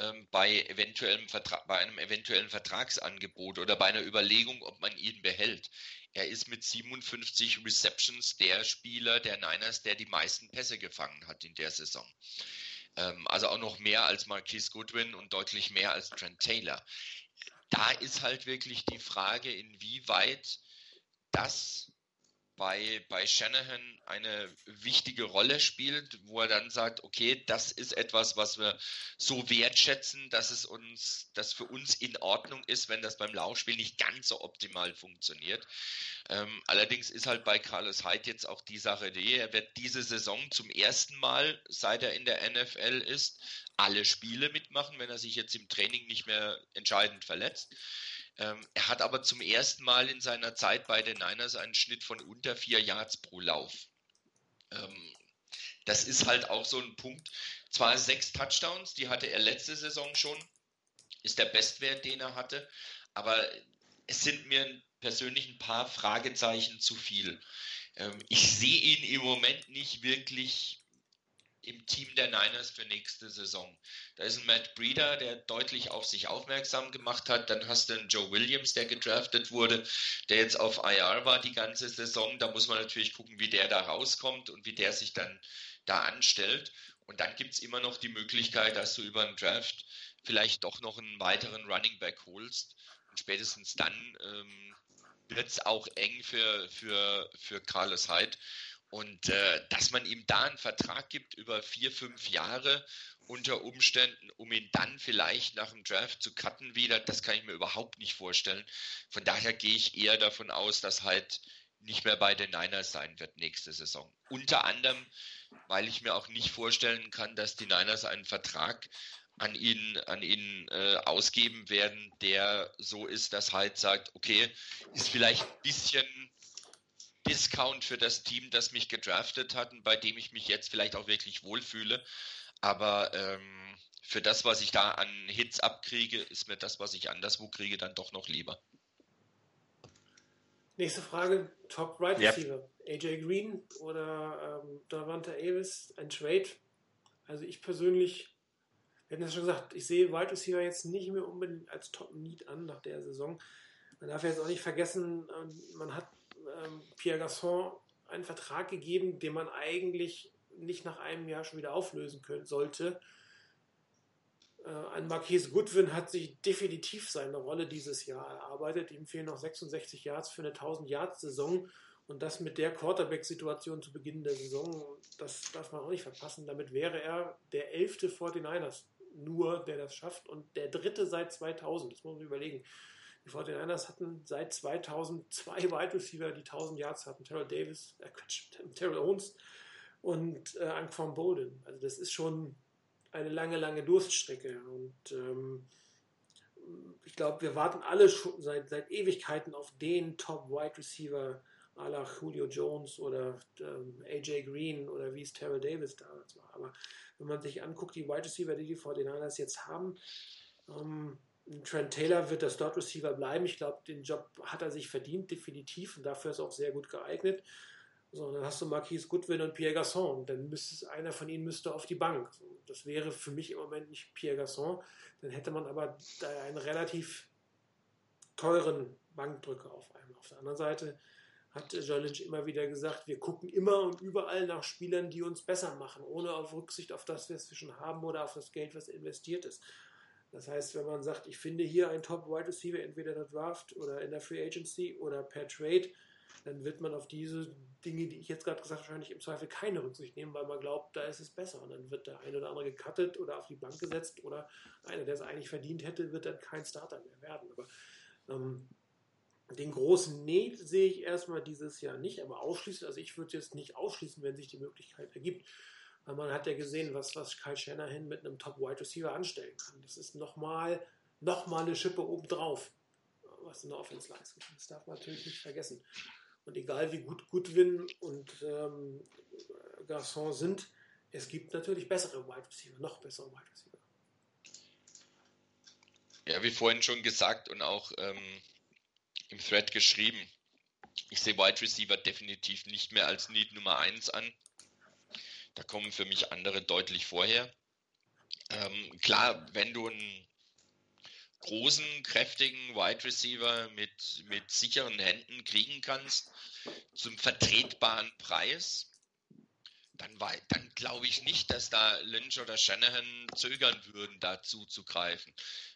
ähm, bei, eventuellem bei einem eventuellen Vertragsangebot oder bei einer Überlegung, ob man ihn behält. Er ist mit 57 Receptions der Spieler der Niners, der die meisten Pässe gefangen hat in der Saison. Ähm, also auch noch mehr als Marquise Goodwin und deutlich mehr als Trent Taylor. Da ist halt wirklich die Frage, inwieweit das bei, bei Shanahan eine wichtige Rolle spielt, wo er dann sagt, okay, das ist etwas, was wir so wertschätzen, dass es uns, dass für uns in Ordnung ist, wenn das beim Laufspiel nicht ganz so optimal funktioniert. Ähm, allerdings ist halt bei Carlos Hyde jetzt auch die Sache, die er wird diese Saison zum ersten Mal, seit er in der NFL ist, alle Spiele mitmachen, wenn er sich jetzt im Training nicht mehr entscheidend verletzt. Ähm, er hat aber zum ersten Mal in seiner Zeit bei den Niners einen Schnitt von unter vier Yards pro Lauf. Ähm, das ist halt auch so ein Punkt. Zwar sechs Touchdowns, die hatte er letzte Saison schon, ist der Bestwert, den er hatte, aber es sind mir persönlich ein paar Fragezeichen zu viel. Ähm, ich sehe ihn im Moment nicht wirklich im Team der Niners für nächste Saison. Da ist ein Matt Breeder, der deutlich auf sich aufmerksam gemacht hat. Dann hast du einen Joe Williams, der gedraftet wurde, der jetzt auf IR war die ganze Saison. Da muss man natürlich gucken, wie der da rauskommt und wie der sich dann da anstellt. Und dann gibt es immer noch die Möglichkeit, dass du über einen Draft vielleicht doch noch einen weiteren Running Back holst. Und spätestens dann ähm, wird es auch eng für, für, für Carlos Hyde. Und äh, dass man ihm da einen Vertrag gibt über vier, fünf Jahre unter Umständen, um ihn dann vielleicht nach dem Draft zu cutten wieder, das kann ich mir überhaupt nicht vorstellen. Von daher gehe ich eher davon aus, dass halt nicht mehr bei den Niners sein wird nächste Saison. Unter anderem, weil ich mir auch nicht vorstellen kann, dass die Niners einen Vertrag an ihn, an ihn äh, ausgeben werden, der so ist, dass halt sagt, okay, ist vielleicht ein bisschen Discount für das Team, das mich gedraftet hat und bei dem ich mich jetzt vielleicht auch wirklich wohlfühle. Aber ähm, für das, was ich da an Hits abkriege, ist mir das, was ich anderswo kriege, dann doch noch lieber. Nächste Frage: Top Right Receiver. Yep. AJ Green oder ähm, Davante Avis, ein Trade? Also, ich persönlich, wir hatten das schon gesagt, ich sehe Wide Receiver jetzt nicht mehr unbedingt als Top Need an nach der Saison. Man darf jetzt auch nicht vergessen, ähm, man hat ähm, Pierre Gasson einen Vertrag gegeben, den man eigentlich nicht nach einem Jahr schon wieder auflösen können sollte. Äh, ein Marquise Goodwin hat sich definitiv seine Rolle dieses Jahr erarbeitet. Ihm fehlen noch 66 Yards für eine 1000 Yards Saison Und das mit der Quarterback-Situation zu Beginn der Saison, das darf man auch nicht verpassen. Damit wäre er der elfte 49ers nur, der das schafft und der dritte seit 2000. Das muss man überlegen. Die 49ers hatten seit 2000 zwei Wide Receiver, die 1000 Yards hatten. Terrell Davis, äh Quatsch, Terrell Owens und äh, Anquan Bolden. Also das ist schon eine lange, lange Durststrecke. Und ähm, ich glaube, wir warten alle schon seit, seit Ewigkeiten auf den Top-Wide Receiver à la Julio Jones oder ähm, AJ Green oder wie es Terrell Davis damals war. Aber wenn man sich anguckt, die Wide Receiver, die die 49ers jetzt haben, ähm, Trent Taylor wird der Start Receiver bleiben. Ich glaube, den Job hat er sich verdient, definitiv. Und dafür ist er auch sehr gut geeignet. So, dann hast du Marquise Goodwin und Pierre Gasson. Dann müsste einer von ihnen müsste auf die Bank. Das wäre für mich im Moment nicht Pierre Gasson. Dann hätte man aber einen relativ teuren Bankdrücker auf einem. Auf der anderen Seite hat John Lynch immer wieder gesagt, wir gucken immer und überall nach Spielern, die uns besser machen, ohne auf Rücksicht auf das, was wir schon haben oder auf das Geld, was investiert ist. Das heißt, wenn man sagt, ich finde hier einen Top-Wide Receiver, entweder in der Draft oder in der Free Agency oder per Trade, dann wird man auf diese Dinge, die ich jetzt gerade gesagt habe, wahrscheinlich im Zweifel keine Rücksicht nehmen, weil man glaubt, da ist es besser. Und dann wird der eine oder andere gecuttet oder auf die Bank gesetzt oder einer, der es eigentlich verdient hätte, wird dann kein Starter mehr werden. Aber ähm, den großen Need sehe ich erstmal dieses Jahr nicht, aber ausschließen, also ich würde jetzt nicht ausschließen, wenn sich die Möglichkeit ergibt. Weil man hat ja gesehen, was, was Kyle Shanahan mit einem Top-Wide Receiver anstellen kann. Das ist nochmal noch mal eine Schippe obendrauf, was in der Offense leisten kann. Das darf man natürlich nicht vergessen. Und egal wie gut Goodwin und ähm, Garçon sind, es gibt natürlich bessere Wide Receiver, noch bessere Wide Receiver. Ja, wie vorhin schon gesagt und auch ähm, im Thread geschrieben, ich sehe Wide Receiver definitiv nicht mehr als Need Nummer 1 an. Da kommen für mich andere deutlich vorher. Ähm, klar, wenn du einen großen, kräftigen Wide Receiver mit, mit sicheren Händen kriegen kannst, zum vertretbaren Preis, dann, dann glaube ich nicht, dass da Lynch oder Shanahan zögern würden, da zuzugreifen.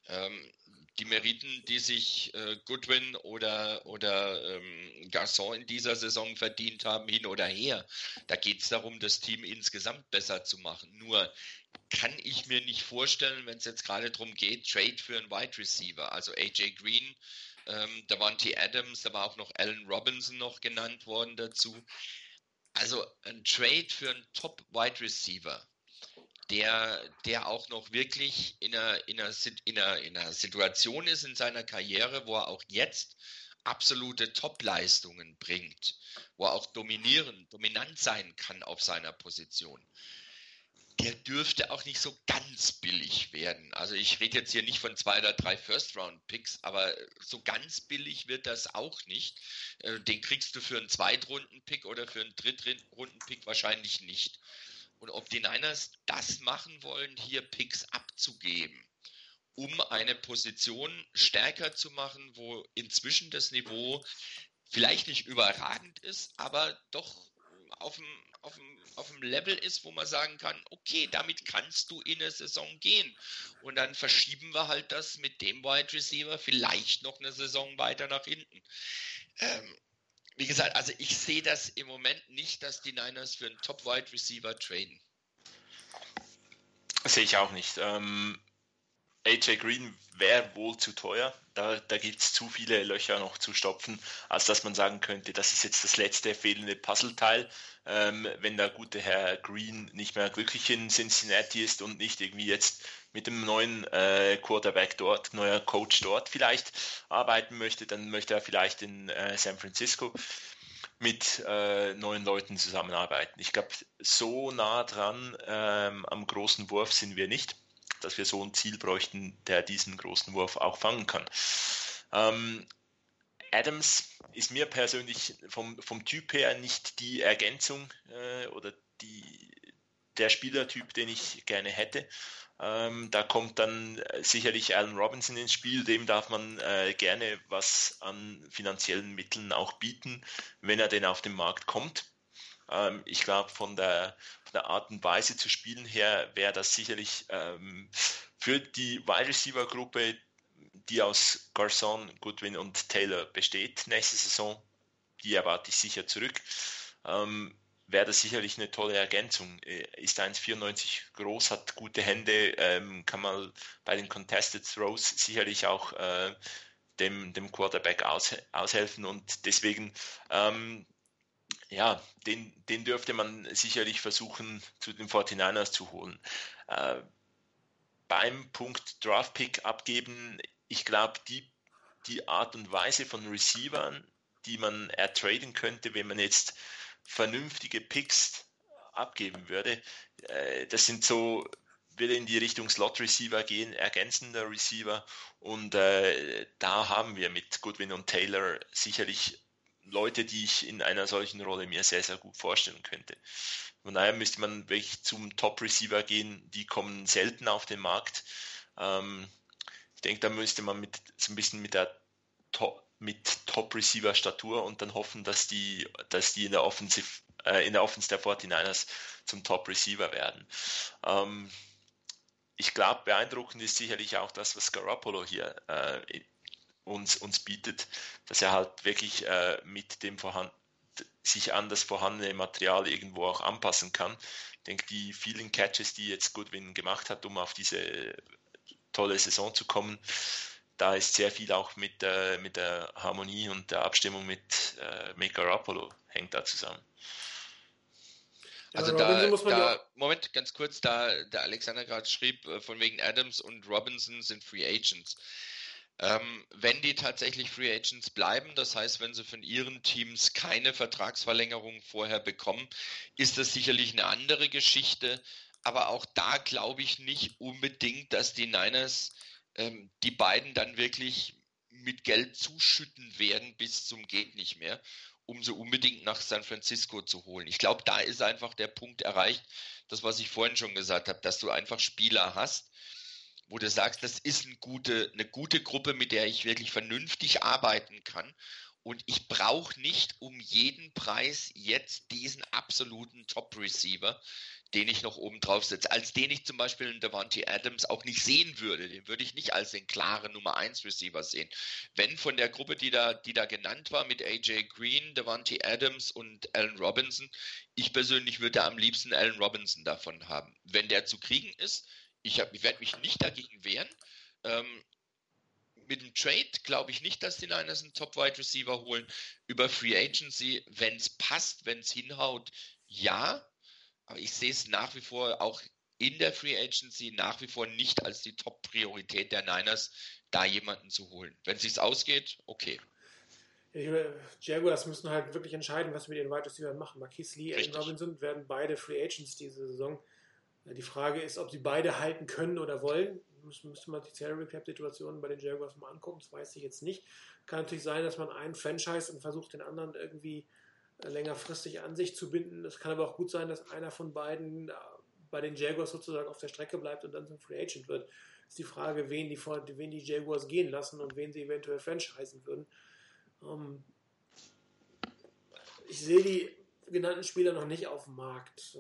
Ähm, die Meriten, die sich äh, Goodwin oder, oder ähm, Garçon in dieser Saison verdient haben, hin oder her, da geht es darum, das Team insgesamt besser zu machen. Nur kann ich mir nicht vorstellen, wenn es jetzt gerade darum geht, Trade für einen Wide Receiver, also AJ Green, ähm, Davante Adams, da war auch noch Allen Robinson noch genannt worden dazu. Also ein Trade für einen Top Wide Receiver der, der auch noch wirklich in einer, in, einer, in, einer, in einer Situation ist in seiner Karriere, wo er auch jetzt absolute Top-Leistungen bringt, wo er auch dominieren, dominant sein kann auf seiner Position. Der dürfte auch nicht so ganz billig werden. Also ich rede jetzt hier nicht von zwei oder drei First-Round-Picks, aber so ganz billig wird das auch nicht. Äh, den kriegst du für einen Zweitrunden-Pick oder für einen Drittrunden-Pick wahrscheinlich nicht und ob die Niners das machen wollen, hier Picks abzugeben, um eine Position stärker zu machen, wo inzwischen das Niveau vielleicht nicht überragend ist, aber doch auf dem, auf dem, auf dem Level ist, wo man sagen kann, okay, damit kannst du in eine Saison gehen. Und dann verschieben wir halt das mit dem Wide Receiver vielleicht noch eine Saison weiter nach hinten. Ähm, wie gesagt, also ich sehe das im Moment nicht, dass die Niners für einen Top-Wide Receiver traden. Sehe ich auch nicht. Ähm, AJ Green wäre wohl zu teuer. Da, da gibt es zu viele Löcher noch zu stopfen, als dass man sagen könnte, das ist jetzt das letzte fehlende Puzzleteil. Ähm, wenn der gute Herr Green nicht mehr glücklich in Cincinnati ist und nicht irgendwie jetzt mit dem neuen äh, Quarterback dort, neuer Coach dort vielleicht arbeiten möchte, dann möchte er vielleicht in äh, San Francisco mit äh, neuen Leuten zusammenarbeiten. Ich glaube, so nah dran ähm, am großen Wurf sind wir nicht, dass wir so ein Ziel bräuchten, der diesen großen Wurf auch fangen kann. Ähm, Adams ist mir persönlich vom, vom Typ her nicht die Ergänzung äh, oder die, der Spielertyp, den ich gerne hätte. Ähm, da kommt dann äh, sicherlich Alan Robinson ins Spiel, dem darf man äh, gerne was an finanziellen Mitteln auch bieten, wenn er denn auf den Markt kommt. Ähm, ich glaube, von der, von der Art und Weise zu spielen her wäre das sicherlich ähm, für die Wide Receiver Gruppe, die aus Garçon, Goodwin und Taylor besteht, nächste Saison die erwarte ich sicher zurück. Ähm, wäre das sicherlich eine tolle Ergänzung. Äh, ist 1,94 groß, hat gute Hände, ähm, kann man bei den Contested Throws sicherlich auch äh, dem, dem Quarterback aus, aushelfen und deswegen, ähm, ja, den, den dürfte man sicherlich versuchen, zu den 49ers zu holen. Äh, beim Punkt Draft Pick abgeben, ich glaube, die, die Art und Weise von Receivern, die man ertraden könnte, wenn man jetzt vernünftige Picks abgeben würde. Äh, das sind so, würde in die Richtung Slot Receiver gehen, ergänzender Receiver. Und äh, da haben wir mit Goodwin und Taylor sicherlich Leute, die ich in einer solchen Rolle mir sehr, sehr gut vorstellen könnte. Von daher müsste man wirklich zum Top Receiver gehen. Die kommen selten auf den Markt. Ähm, ich denke, da müsste man mit so ein bisschen mit der Top mit Top-Receiver-Statur und dann hoffen, dass die, dass die in der Offensive, äh, in der Offense der 49ers zum Top-Receiver werden. Ähm, ich glaube, beeindruckend ist sicherlich auch das, was Garoppolo hier äh, uns, uns bietet, dass er halt wirklich äh, mit dem vorhanden sich an das vorhandene Material irgendwo auch anpassen kann. Ich denke, die vielen Catches, die jetzt Goodwin gemacht hat, um auf diese tolle Saison zu kommen, da ist sehr viel auch mit, äh, mit der Harmonie und der Abstimmung mit äh, Make Garoppolo hängt da zusammen. Also da, da Moment, ganz kurz, da der Alexander gerade schrieb, äh, von wegen Adams und Robinson sind Free Agents. Ähm, wenn die tatsächlich Free Agents bleiben, das heißt, wenn sie von ihren Teams keine Vertragsverlängerung vorher bekommen, ist das sicherlich eine andere Geschichte. Aber auch da glaube ich nicht unbedingt, dass die Niners ähm, die beiden dann wirklich mit Geld zuschütten werden bis zum geht nicht mehr, um sie unbedingt nach San Francisco zu holen. Ich glaube, da ist einfach der Punkt erreicht, das was ich vorhin schon gesagt habe, dass du einfach Spieler hast, wo du sagst, das ist eine gute, eine gute Gruppe, mit der ich wirklich vernünftig arbeiten kann. Und ich brauche nicht um jeden Preis jetzt diesen absoluten Top-Receiver, den ich noch oben drauf setze, als den ich zum Beispiel in Devontae Adams auch nicht sehen würde. Den würde ich nicht als den klaren Nummer 1 Receiver sehen. Wenn von der Gruppe, die da, die da genannt war, mit AJ Green, Devontae Adams und Allen Robinson, ich persönlich würde am liebsten Allen Robinson davon haben. Wenn der zu kriegen ist, ich, ich werde mich nicht dagegen wehren. Ähm, mit dem Trade glaube ich nicht, dass die Niners einen Top-Wide Receiver holen. Über Free Agency, wenn es passt, wenn es hinhaut, ja. Aber ich sehe es nach wie vor auch in der Free Agency nach wie vor nicht als die Top-Priorität der Niners, da jemanden zu holen. Wenn es sich ausgeht, okay. Jaguars müssen halt wirklich entscheiden, was sie mit ihren Wide Receivers machen. Marquis Lee, Allen Robinson werden beide Free Agents diese Saison. Die Frage ist, ob sie beide halten können oder wollen. Müsste, müsste man die Salary Cap Situation bei den Jaguars mal angucken. Das weiß ich jetzt nicht. Kann natürlich sein, dass man einen Franchise und versucht, den anderen irgendwie längerfristig an sich zu binden. Es kann aber auch gut sein, dass einer von beiden äh, bei den Jaguars sozusagen auf der Strecke bleibt und dann zum Free Agent wird. Ist die Frage, wen die, wen die Jaguars gehen lassen und wen sie eventuell franchisen würden. Ähm, ich sehe die genannten Spieler noch nicht auf dem Markt.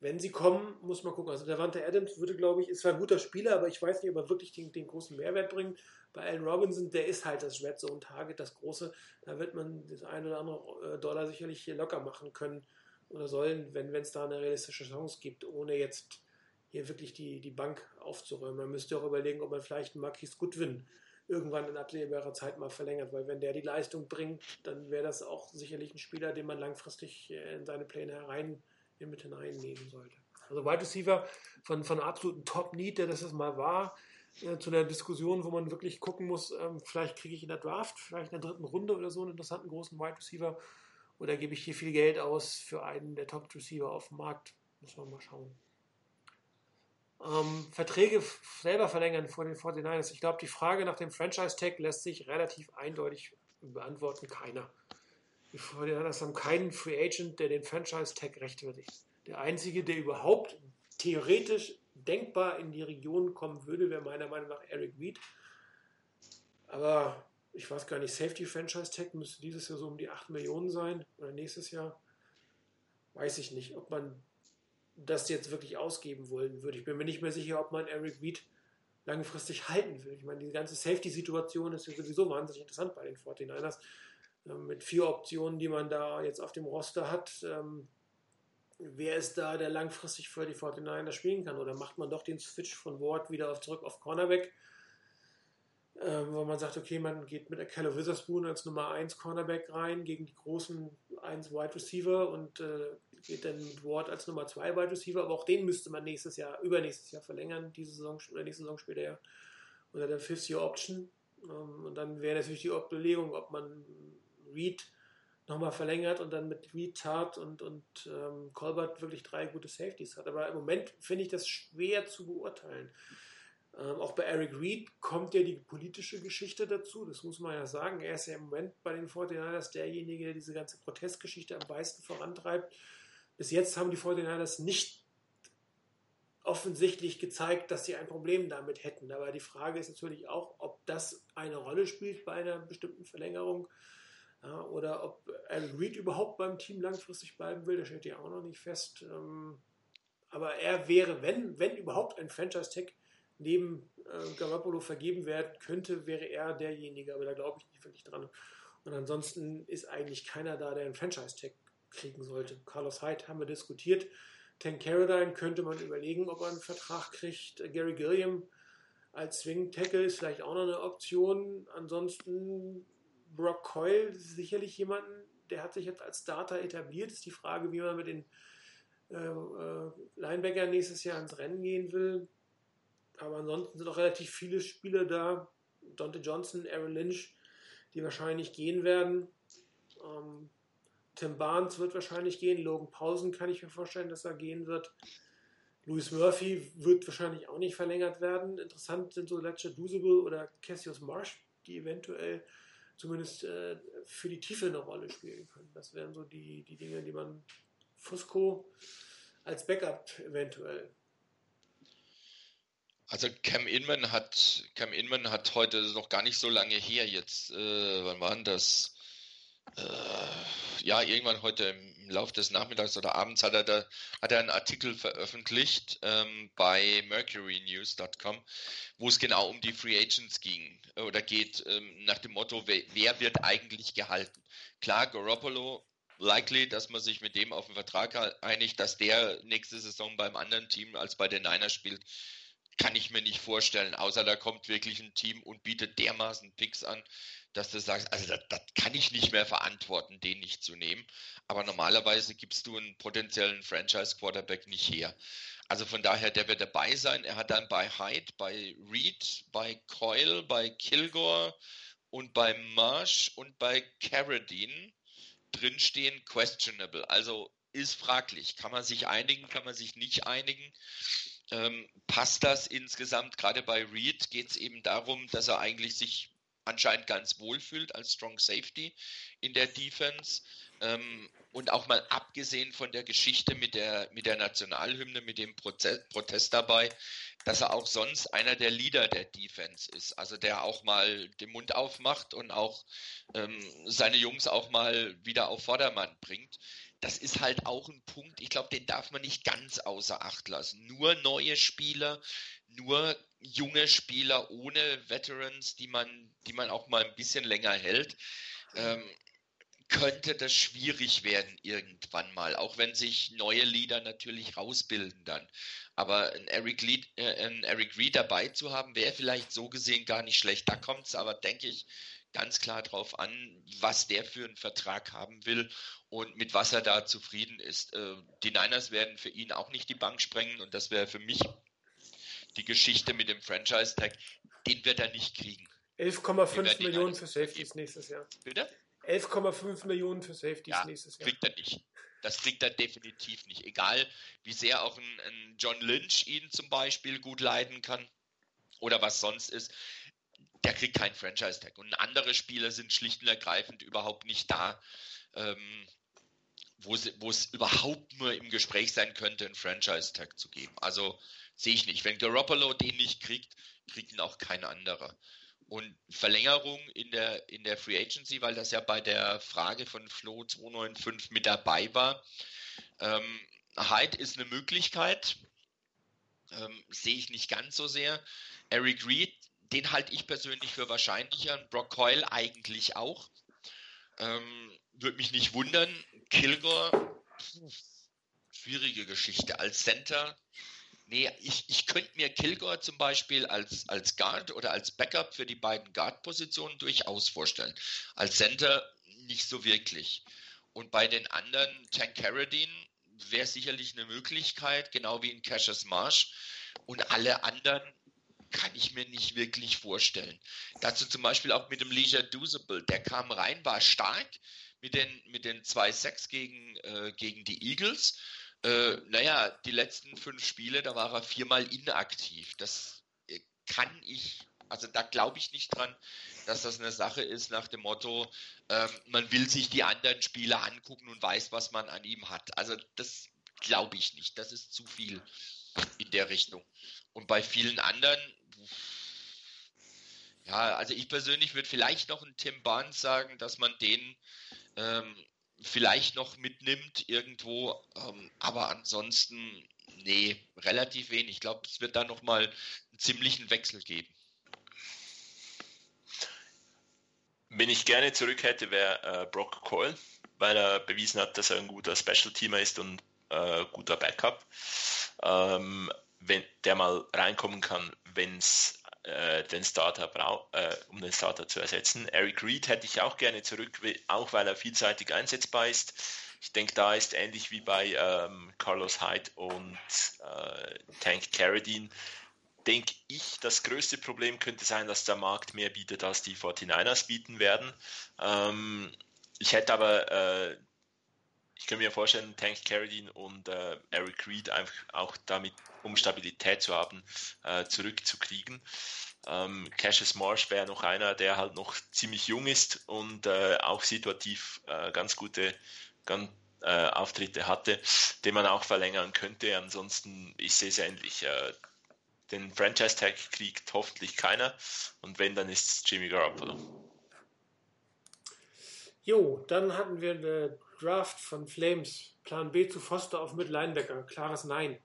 Wenn sie kommen, muss man gucken. Also der Wante Adams würde, glaube ich, ist zwar ein guter Spieler, aber ich weiß nicht, ob er wirklich den, den großen Mehrwert bringt. Bei Allen Robinson, der ist halt das Red Zone Target, das große. Da wird man das ein oder andere äh, Dollar sicherlich hier locker machen können oder sollen, wenn es da eine realistische Chance gibt, ohne jetzt hier wirklich die, die Bank aufzuräumen. Man müsste auch überlegen, ob man vielleicht einen Marquis Goodwin irgendwann in absehbarer Zeit mal verlängert, weil wenn der die Leistung bringt, dann wäre das auch sicherlich ein Spieler, den man langfristig äh, in seine Pläne herein mit hineinnehmen sollte. Also Wide Receiver von, von absoluten Top-Need, der das mal war, äh, zu einer Diskussion, wo man wirklich gucken muss, ähm, vielleicht kriege ich in der Draft, vielleicht in der dritten Runde oder so einen interessanten großen Wide Receiver oder gebe ich hier viel Geld aus für einen der Top-Receiver auf dem Markt. Muss man mal schauen. Ähm, Verträge selber verlängern vor den 49ers. Ich glaube, die Frage nach dem Franchise-Tag lässt sich relativ eindeutig beantworten. Keiner. Die 49ers haben keinen Free Agent, der den Franchise-Tag rechtfertigt. Der einzige, der überhaupt theoretisch denkbar in die Region kommen würde, wäre meiner Meinung nach Eric Reed. Aber ich weiß gar nicht, Safety Franchise Tag müsste dieses Jahr so um die 8 Millionen sein oder nächstes Jahr. Weiß ich nicht, ob man das jetzt wirklich ausgeben wollen würde. Ich bin mir nicht mehr sicher, ob man Eric Reed langfristig halten will. Ich meine, die ganze Safety-Situation ist ja sowieso wahnsinnig interessant bei den 49ers. Äh, mit vier Optionen, die man da jetzt auf dem Roster hat. Ähm, wer ist da, der langfristig für die 49ers spielen kann? Oder macht man doch den Switch von Ward wieder auf, zurück auf Cornerback? Ähm, wo man sagt, okay, man geht mit Keller Witherspoon als Nummer 1 Cornerback rein gegen die großen 1 Wide Receiver und äh, geht dann mit Ward als Nummer 2 Wide Receiver, aber auch den müsste man nächstes Jahr, übernächstes Jahr verlängern, diese Saison oder nächste Saison später ja, unter der Fifth Year Option. Ähm, und dann wäre natürlich die Überlegung, ob man Reed nochmal verlängert und dann mit Reed, Tart und, und ähm, Colbert wirklich drei gute Safeties hat. Aber im Moment finde ich das schwer zu beurteilen. Ähm, auch bei Eric Reed kommt ja die politische Geschichte dazu, das muss man ja sagen. Er ist ja im Moment bei den 49ers derjenige, der diese ganze Protestgeschichte am meisten vorantreibt. Bis jetzt haben die 49ers nicht offensichtlich gezeigt, dass sie ein Problem damit hätten. Aber die Frage ist natürlich auch, ob das eine Rolle spielt bei einer bestimmten Verlängerung ja, oder ob Eric Reed überhaupt beim Team langfristig bleiben will. Das steht ja auch noch nicht fest. Ähm, aber er wäre, wenn, wenn überhaupt ein Franchise-Tag neben äh, Garoppolo vergeben werden könnte, wäre er derjenige, aber da glaube ich nicht wirklich dran. Und ansonsten ist eigentlich keiner da, der einen Franchise-Tag kriegen sollte. Carlos Hyde haben wir diskutiert. Tank Carradine könnte man überlegen, ob er einen Vertrag kriegt. Gary Gilliam als Swing Tackle ist vielleicht auch noch eine Option. Ansonsten Brock Coyle sicherlich jemanden, der hat sich jetzt als Starter etabliert. Ist die Frage, wie man mit den äh, äh, Linebackern nächstes Jahr ins Rennen gehen will. Aber ansonsten sind auch relativ viele Spieler da. Dante Johnson, Aaron Lynch, die wahrscheinlich gehen werden. Ähm, Tim Barnes wird wahrscheinlich gehen. Logan Pausen kann ich mir vorstellen, dass er gehen wird. Louis Murphy wird wahrscheinlich auch nicht verlängert werden. Interessant sind so Ledger Dusible oder Cassius Marsh, die eventuell zumindest äh, für die Tiefe eine Rolle spielen können. Das wären so die, die Dinge, die man Fusco als Backup eventuell also Cam Inman hat Cam Inman hat heute noch gar nicht so lange her jetzt. Äh, wann war denn das? Äh, ja, irgendwann heute im Laufe des Nachmittags oder Abends hat er da hat er einen Artikel veröffentlicht ähm, bei mercurynews.com, wo es genau um die Free Agents ging. Oder geht ähm, nach dem Motto, wer, wer wird eigentlich gehalten? Klar, Garoppolo likely, dass man sich mit dem auf den Vertrag einigt, dass der nächste Saison beim anderen Team als bei den Niners spielt kann ich mir nicht vorstellen, außer da kommt wirklich ein Team und bietet dermaßen Picks an, dass du sagst, also das, das kann ich nicht mehr verantworten, den nicht zu nehmen. Aber normalerweise gibst du einen potenziellen Franchise-Quarterback nicht her. Also von daher, der wird dabei sein. Er hat dann bei Hyde, bei Reed, bei Coyle, bei Kilgore und bei Marsh und bei Carradine drinstehen questionable. Also ist fraglich. Kann man sich einigen, kann man sich nicht einigen ähm, passt das insgesamt. Gerade bei Reed geht es eben darum, dass er eigentlich sich anscheinend ganz wohl fühlt als Strong Safety in der Defense. Ähm, und auch mal abgesehen von der Geschichte mit der, mit der Nationalhymne, mit dem Prozess, Protest dabei, dass er auch sonst einer der Leader der Defense ist. Also der auch mal den Mund aufmacht und auch ähm, seine Jungs auch mal wieder auf Vordermann bringt das ist halt auch ein Punkt, ich glaube, den darf man nicht ganz außer Acht lassen. Nur neue Spieler, nur junge Spieler ohne Veterans, die man, die man auch mal ein bisschen länger hält, ähm, könnte das schwierig werden irgendwann mal, auch wenn sich neue Leader natürlich rausbilden dann. Aber ein Eric, Lead, äh, ein Eric Reed dabei zu haben, wäre vielleicht so gesehen gar nicht schlecht. Da kommt es aber, denke ich, ganz klar darauf an, was der für einen Vertrag haben will und mit was er da zufrieden ist. Äh, die Niners werden für ihn auch nicht die Bank sprengen und das wäre für mich die Geschichte mit dem Franchise-Tag. Den wird er nicht kriegen. 11,5 Millionen für Safeties nächstes Jahr. Bitte? 11,5 Millionen für Safeties ja, nächstes Jahr. Kriegt er nicht. Das kriegt er definitiv nicht. Egal, wie sehr auch ein, ein John Lynch ihn zum Beispiel gut leiden kann oder was sonst ist der kriegt keinen Franchise-Tag. Und andere Spieler sind schlicht und ergreifend überhaupt nicht da, ähm, wo, es überhaupt nur im Gespräch sein könnte, einen Franchise-Tag zu geben. Also sehe ich nicht. Wenn Garoppolo den nicht kriegt, kriegt ihn auch kein anderer. Und Verlängerung in der, in der Free Agency, weil das ja bei der Frage von Flo 295 mit dabei war. Ähm, Hyde ist eine Möglichkeit, ähm, sehe ich nicht ganz so sehr. Eric Reed den halte ich persönlich für wahrscheinlicher. Brock Coyle eigentlich auch. Ähm, Würde mich nicht wundern. Kilgore, schwierige Geschichte. Als Center, nee, ich, ich könnte mir Kilgore zum Beispiel als, als Guard oder als Backup für die beiden Guard-Positionen durchaus vorstellen. Als Center nicht so wirklich. Und bei den anderen, Tank Carradine wäre sicherlich eine Möglichkeit, genau wie in Cassius Marsh. Und alle anderen kann ich mir nicht wirklich vorstellen. Dazu zum Beispiel auch mit dem Leisure Dusable. Der kam rein, war stark mit den, mit den 2-6 gegen, äh, gegen die Eagles. Äh, naja, die letzten fünf Spiele, da war er viermal inaktiv. Das äh, kann ich, also da glaube ich nicht dran, dass das eine Sache ist nach dem Motto, ähm, man will sich die anderen Spiele angucken und weiß, was man an ihm hat. Also das glaube ich nicht. Das ist zu viel in der Richtung. Und bei vielen anderen, ja, also ich persönlich würde vielleicht noch einen Tim Barnes sagen, dass man den ähm, vielleicht noch mitnimmt irgendwo, ähm, aber ansonsten, nee, relativ wenig. Ich glaube, es wird da nochmal einen ziemlichen Wechsel geben. Wen ich gerne zurück hätte, wäre äh, Brock Coyle, weil er bewiesen hat, dass er ein guter Special-Teamer ist und äh, guter Backup. Ähm, wenn der mal reinkommen kann, wenn es äh, den Starter braucht, äh, um den Starter zu ersetzen. Eric Reed hätte ich auch gerne zurück, auch weil er vielseitig einsetzbar ist. Ich denke, da ist ähnlich wie bei ähm, Carlos Hyde und äh, Tank Carradine, denke ich, das größte Problem könnte sein, dass der Markt mehr bietet, als die 49ers bieten werden. Ähm, ich hätte aber, äh, ich könnte mir vorstellen, Tank Carradine und äh, Eric Reed einfach auch damit, um Stabilität zu haben, äh, zurückzukriegen. Ähm, Cassius Marsh wäre noch einer, der halt noch ziemlich jung ist und äh, auch situativ äh, ganz gute ganz, äh, Auftritte hatte, den man auch verlängern könnte. Ansonsten, ich sehe es ähnlich. Äh, den Franchise-Tag kriegt hoffentlich keiner. Und wenn, dann ist es Jimmy Garoppolo. Jo, dann hatten wir eine Draft von Flames. Plan B zu Foster auf mit Linebacker. Klares Nein.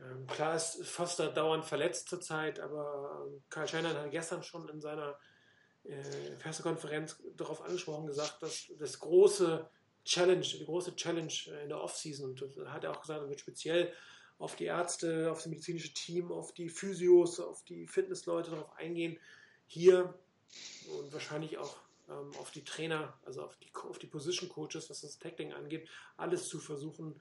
Ähm, klar ist Foster dauernd verletzt zurzeit, aber ähm, Karl Scheiner hat gestern schon in seiner äh, Pressekonferenz darauf angesprochen, gesagt, dass das große Challenge, die große Challenge in der Offseason, und das hat er auch gesagt, er wird speziell auf die Ärzte, auf das medizinische Team, auf die Physios, auf die Fitnessleute darauf eingehen. Hier und wahrscheinlich auch ähm, auf die Trainer, also auf die, auf die Position Coaches, was das Tackling angeht, alles zu versuchen,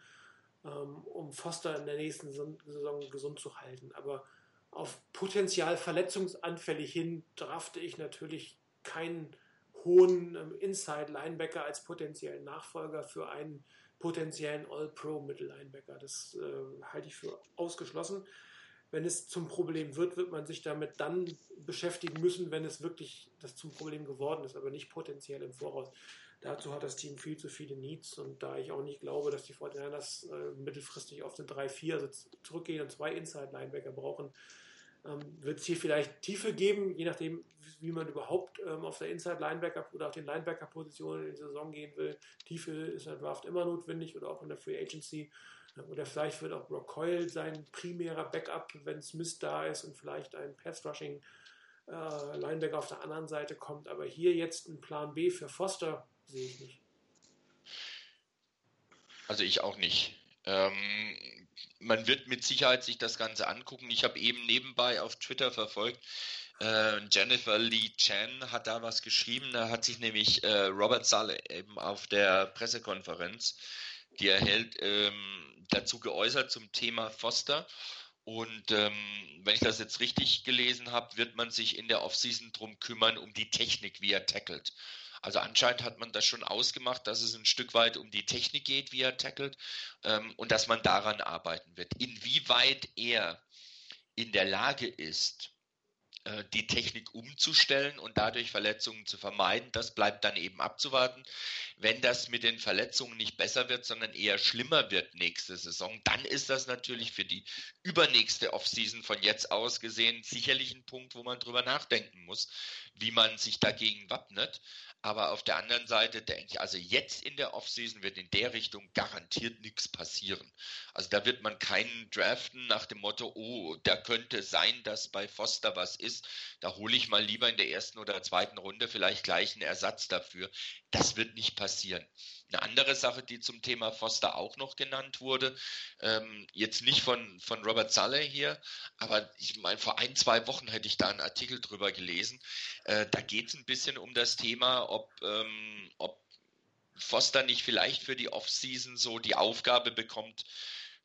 ähm, um Foster in der nächsten Saison gesund zu halten. Aber auf potenziell verletzungsanfällig hin drafte ich natürlich keinen hohen ähm, Inside-Linebacker als potenziellen Nachfolger für einen potenziellen All-Pro-Mittellinebacker. Das äh, halte ich für ausgeschlossen. Wenn es zum Problem wird, wird man sich damit dann beschäftigen müssen, wenn es wirklich das zum Problem geworden ist, aber nicht potenziell im Voraus. Dazu hat das Team viel zu viele Needs und da ich auch nicht glaube, dass die 49ers äh, mittelfristig auf den 3-4 also zurückgehen und zwei Inside-Linebacker brauchen, ähm, wird es hier vielleicht Tiefe geben, je nachdem, wie man überhaupt ähm, auf der Inside-Linebacker oder auf den Linebacker-Positionen in die Saison gehen will. Tiefe ist in der Draft immer notwendig oder auch in der Free Agency. Oder vielleicht wird auch Brock Coyle sein primärer Backup, wenn Smith da ist und vielleicht ein Pass-Rushing äh, auf der anderen Seite kommt. Aber hier jetzt ein Plan B für Foster sehe ich nicht. Also ich auch nicht. Ähm, man wird mit Sicherheit sich das Ganze angucken. Ich habe eben nebenbei auf Twitter verfolgt, äh, Jennifer Lee Chan hat da was geschrieben. Da hat sich nämlich äh, Robert Salle eben auf der Pressekonferenz, die er hält, ähm, dazu geäußert zum Thema Foster. Und ähm, wenn ich das jetzt richtig gelesen habe, wird man sich in der Offseason drum kümmern, um die Technik, wie er tackelt. Also anscheinend hat man das schon ausgemacht, dass es ein Stück weit um die Technik geht, wie er tackelt ähm, und dass man daran arbeiten wird. Inwieweit er in der Lage ist, die Technik umzustellen und dadurch Verletzungen zu vermeiden. Das bleibt dann eben abzuwarten. Wenn das mit den Verletzungen nicht besser wird, sondern eher schlimmer wird nächste Saison, dann ist das natürlich für die übernächste Offseason von jetzt aus gesehen sicherlich ein Punkt, wo man drüber nachdenken muss, wie man sich dagegen wappnet. Aber auf der anderen Seite denke ich, also jetzt in der Offseason wird in der Richtung garantiert nichts passieren. Also da wird man keinen draften nach dem Motto, oh, da könnte sein, dass bei Foster was ist ist, da hole ich mal lieber in der ersten oder zweiten Runde vielleicht gleich einen Ersatz dafür. Das wird nicht passieren. Eine andere Sache, die zum Thema Foster auch noch genannt wurde, ähm, jetzt nicht von, von Robert Saleh hier, aber ich meine, vor ein, zwei Wochen hätte ich da einen Artikel drüber gelesen. Äh, da geht es ein bisschen um das Thema, ob, ähm, ob Foster nicht vielleicht für die Offseason so die Aufgabe bekommt,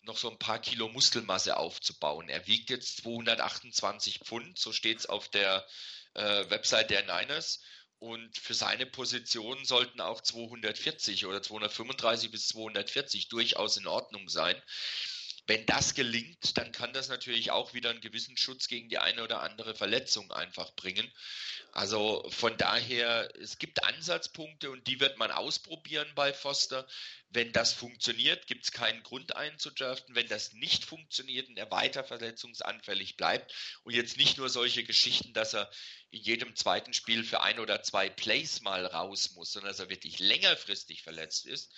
noch so ein paar Kilo Muskelmasse aufzubauen. Er wiegt jetzt 228 Pfund, so steht es auf der äh, Website der Niners. Und für seine Position sollten auch 240 oder 235 bis 240 durchaus in Ordnung sein. Wenn das gelingt, dann kann das natürlich auch wieder einen gewissen Schutz gegen die eine oder andere Verletzung einfach bringen. Also von daher, es gibt Ansatzpunkte und die wird man ausprobieren bei Foster. Wenn das funktioniert, gibt es keinen Grund einzudraften. Wenn das nicht funktioniert und er weiter verletzungsanfällig bleibt und jetzt nicht nur solche Geschichten, dass er in jedem zweiten Spiel für ein oder zwei Plays mal raus muss, sondern dass er wirklich längerfristig verletzt ist,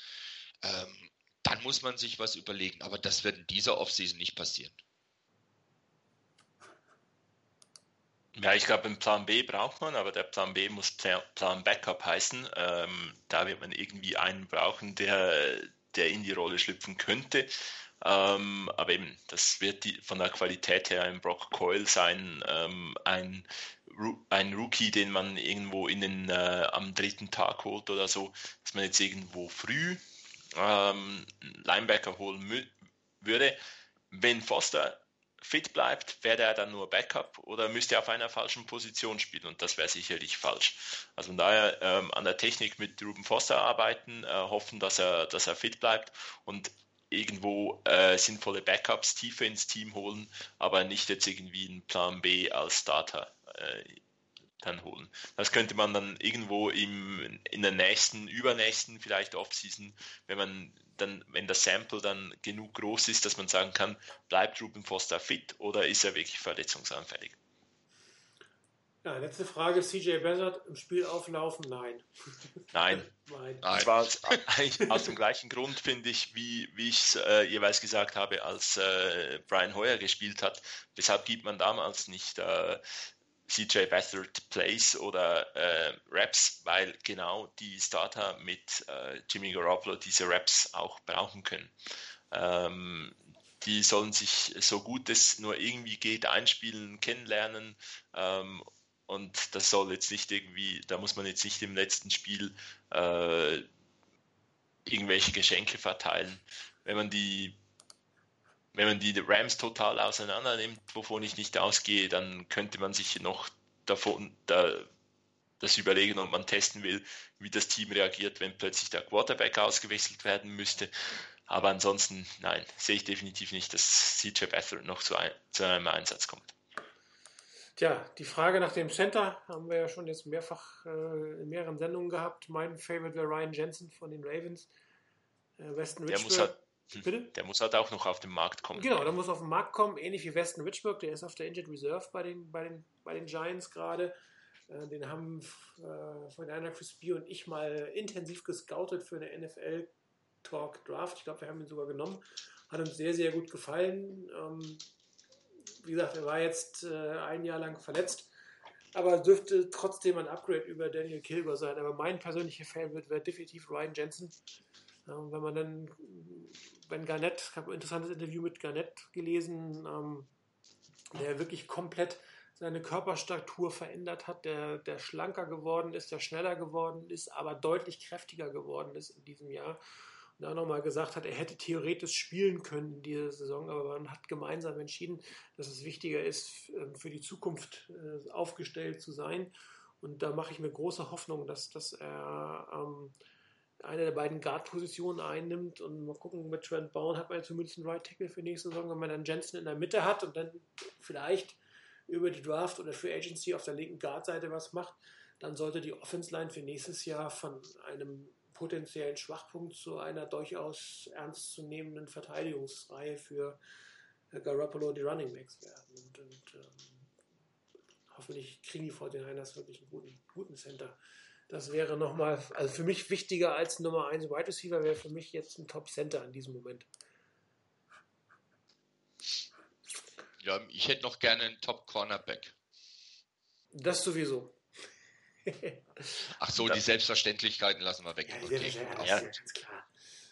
ähm, dann muss man sich was überlegen. Aber das wird in dieser Offseason nicht passieren. Ja, ich glaube, einen Plan B braucht man, aber der Plan B muss Plan Backup heißen. Ähm, da wird man irgendwie einen brauchen, der, der in die Rolle schlüpfen könnte. Ähm, aber eben, das wird die, von der Qualität her ein Brock Coyle sein, ähm, ein, ein Rookie, den man irgendwo in den, äh, am dritten Tag holt oder so, dass man jetzt irgendwo früh ähm, Linebacker holen würde. Wenn Foster fit bleibt, wäre er dann nur Backup oder müsste er auf einer falschen Position spielen und das wäre sicherlich falsch. Also von daher ähm, an der Technik mit Ruben Foster arbeiten, äh, hoffen, dass er, dass er fit bleibt und irgendwo äh, sinnvolle Backups tiefer ins Team holen, aber nicht jetzt irgendwie einen Plan B als Starter äh, dann holen. Das könnte man dann irgendwo im, in der nächsten, übernächsten vielleicht Offseason, wenn man dann, wenn das Sample dann genug groß ist, dass man sagen kann, bleibt Ruben Foster fit oder ist er wirklich verletzungsanfällig? Ja, letzte Frage, CJ Beathard im Spiel auflaufen? Nein. Nein. Nein. Und zwar eigentlich aus dem gleichen Grund, finde ich, wie, wie ich es äh, jeweils gesagt habe, als äh, Brian Hoyer gespielt hat. Weshalb gibt man damals nicht äh, CJ Beathard Plays oder äh, Raps, weil genau die Starter mit äh, Jimmy Garoppolo diese Raps auch brauchen können. Ähm, die sollen sich so gut es nur irgendwie geht einspielen, kennenlernen ähm, und das soll jetzt nicht irgendwie, da muss man jetzt nicht im letzten Spiel äh, irgendwelche Geschenke verteilen. Wenn man die wenn man die Rams total auseinander nimmt, wovon ich nicht ausgehe, dann könnte man sich noch davon da, das überlegen und man testen will, wie das Team reagiert, wenn plötzlich der Quarterback ausgewechselt werden müsste. Aber ansonsten, nein, sehe ich definitiv nicht, dass CJ Beathard noch zu, ein, zu einem Einsatz kommt. Tja, die Frage nach dem Center haben wir ja schon jetzt mehrfach äh, in mehreren Sendungen gehabt. Mein Favorite wäre Ryan Jensen von den Ravens. Äh, Weston Der muss halt Bitte? Der muss halt auch noch auf den Markt kommen. Genau, der muss auf den Markt kommen, ähnlich wie Weston Richburg, der ist auf der Injured Reserve bei den, bei den, bei den Giants gerade. Äh, den haben äh, von Chris B und ich mal intensiv gescoutet für eine NFL Talk Draft. Ich glaube, wir haben ihn sogar genommen. Hat uns sehr, sehr gut gefallen. Ähm, wie gesagt, er war jetzt äh, ein Jahr lang verletzt, aber dürfte trotzdem ein Upgrade über Daniel Kilgore sein. Aber mein persönlicher Favorite wäre definitiv Ryan Jensen. Ähm, wenn man dann wenn Garnett, ich habe ein interessantes Interview mit Garnett gelesen, ähm, der wirklich komplett seine Körperstatur verändert hat, der, der schlanker geworden ist, der schneller geworden ist, aber deutlich kräftiger geworden ist in diesem Jahr. Und da nochmal gesagt hat, er hätte theoretisch spielen können in dieser Saison, aber man hat gemeinsam entschieden, dass es wichtiger ist, ähm, für die Zukunft äh, aufgestellt zu sein. Und da mache ich mir große Hoffnung, dass, dass er ähm, eine der beiden Guard-Positionen einnimmt und mal gucken, mit Trent Bowen hat man zumindest einen Right Tackle für nächste Saison, wenn man dann Jensen in der Mitte hat und dann vielleicht über die Draft oder Free Agency auf der linken Guard-Seite was macht, dann sollte die Offense-Line für nächstes Jahr von einem potenziellen Schwachpunkt zu einer durchaus ernstzunehmenden Verteidigungsreihe für äh, Garoppolo die Running Backs werden. Und, und ähm, hoffentlich kriegen die 49ers wirklich einen guten, guten Center. Das wäre nochmal, also für mich wichtiger als Nummer 1 Wide Receiver wäre für mich jetzt ein Top Center in diesem Moment. Ja, ich hätte noch gerne einen Top Cornerback. Das sowieso. Ach so, die Selbstverständlichkeiten lassen wir weg. Ja, Okay. ja, Ja. ja, ganz klar.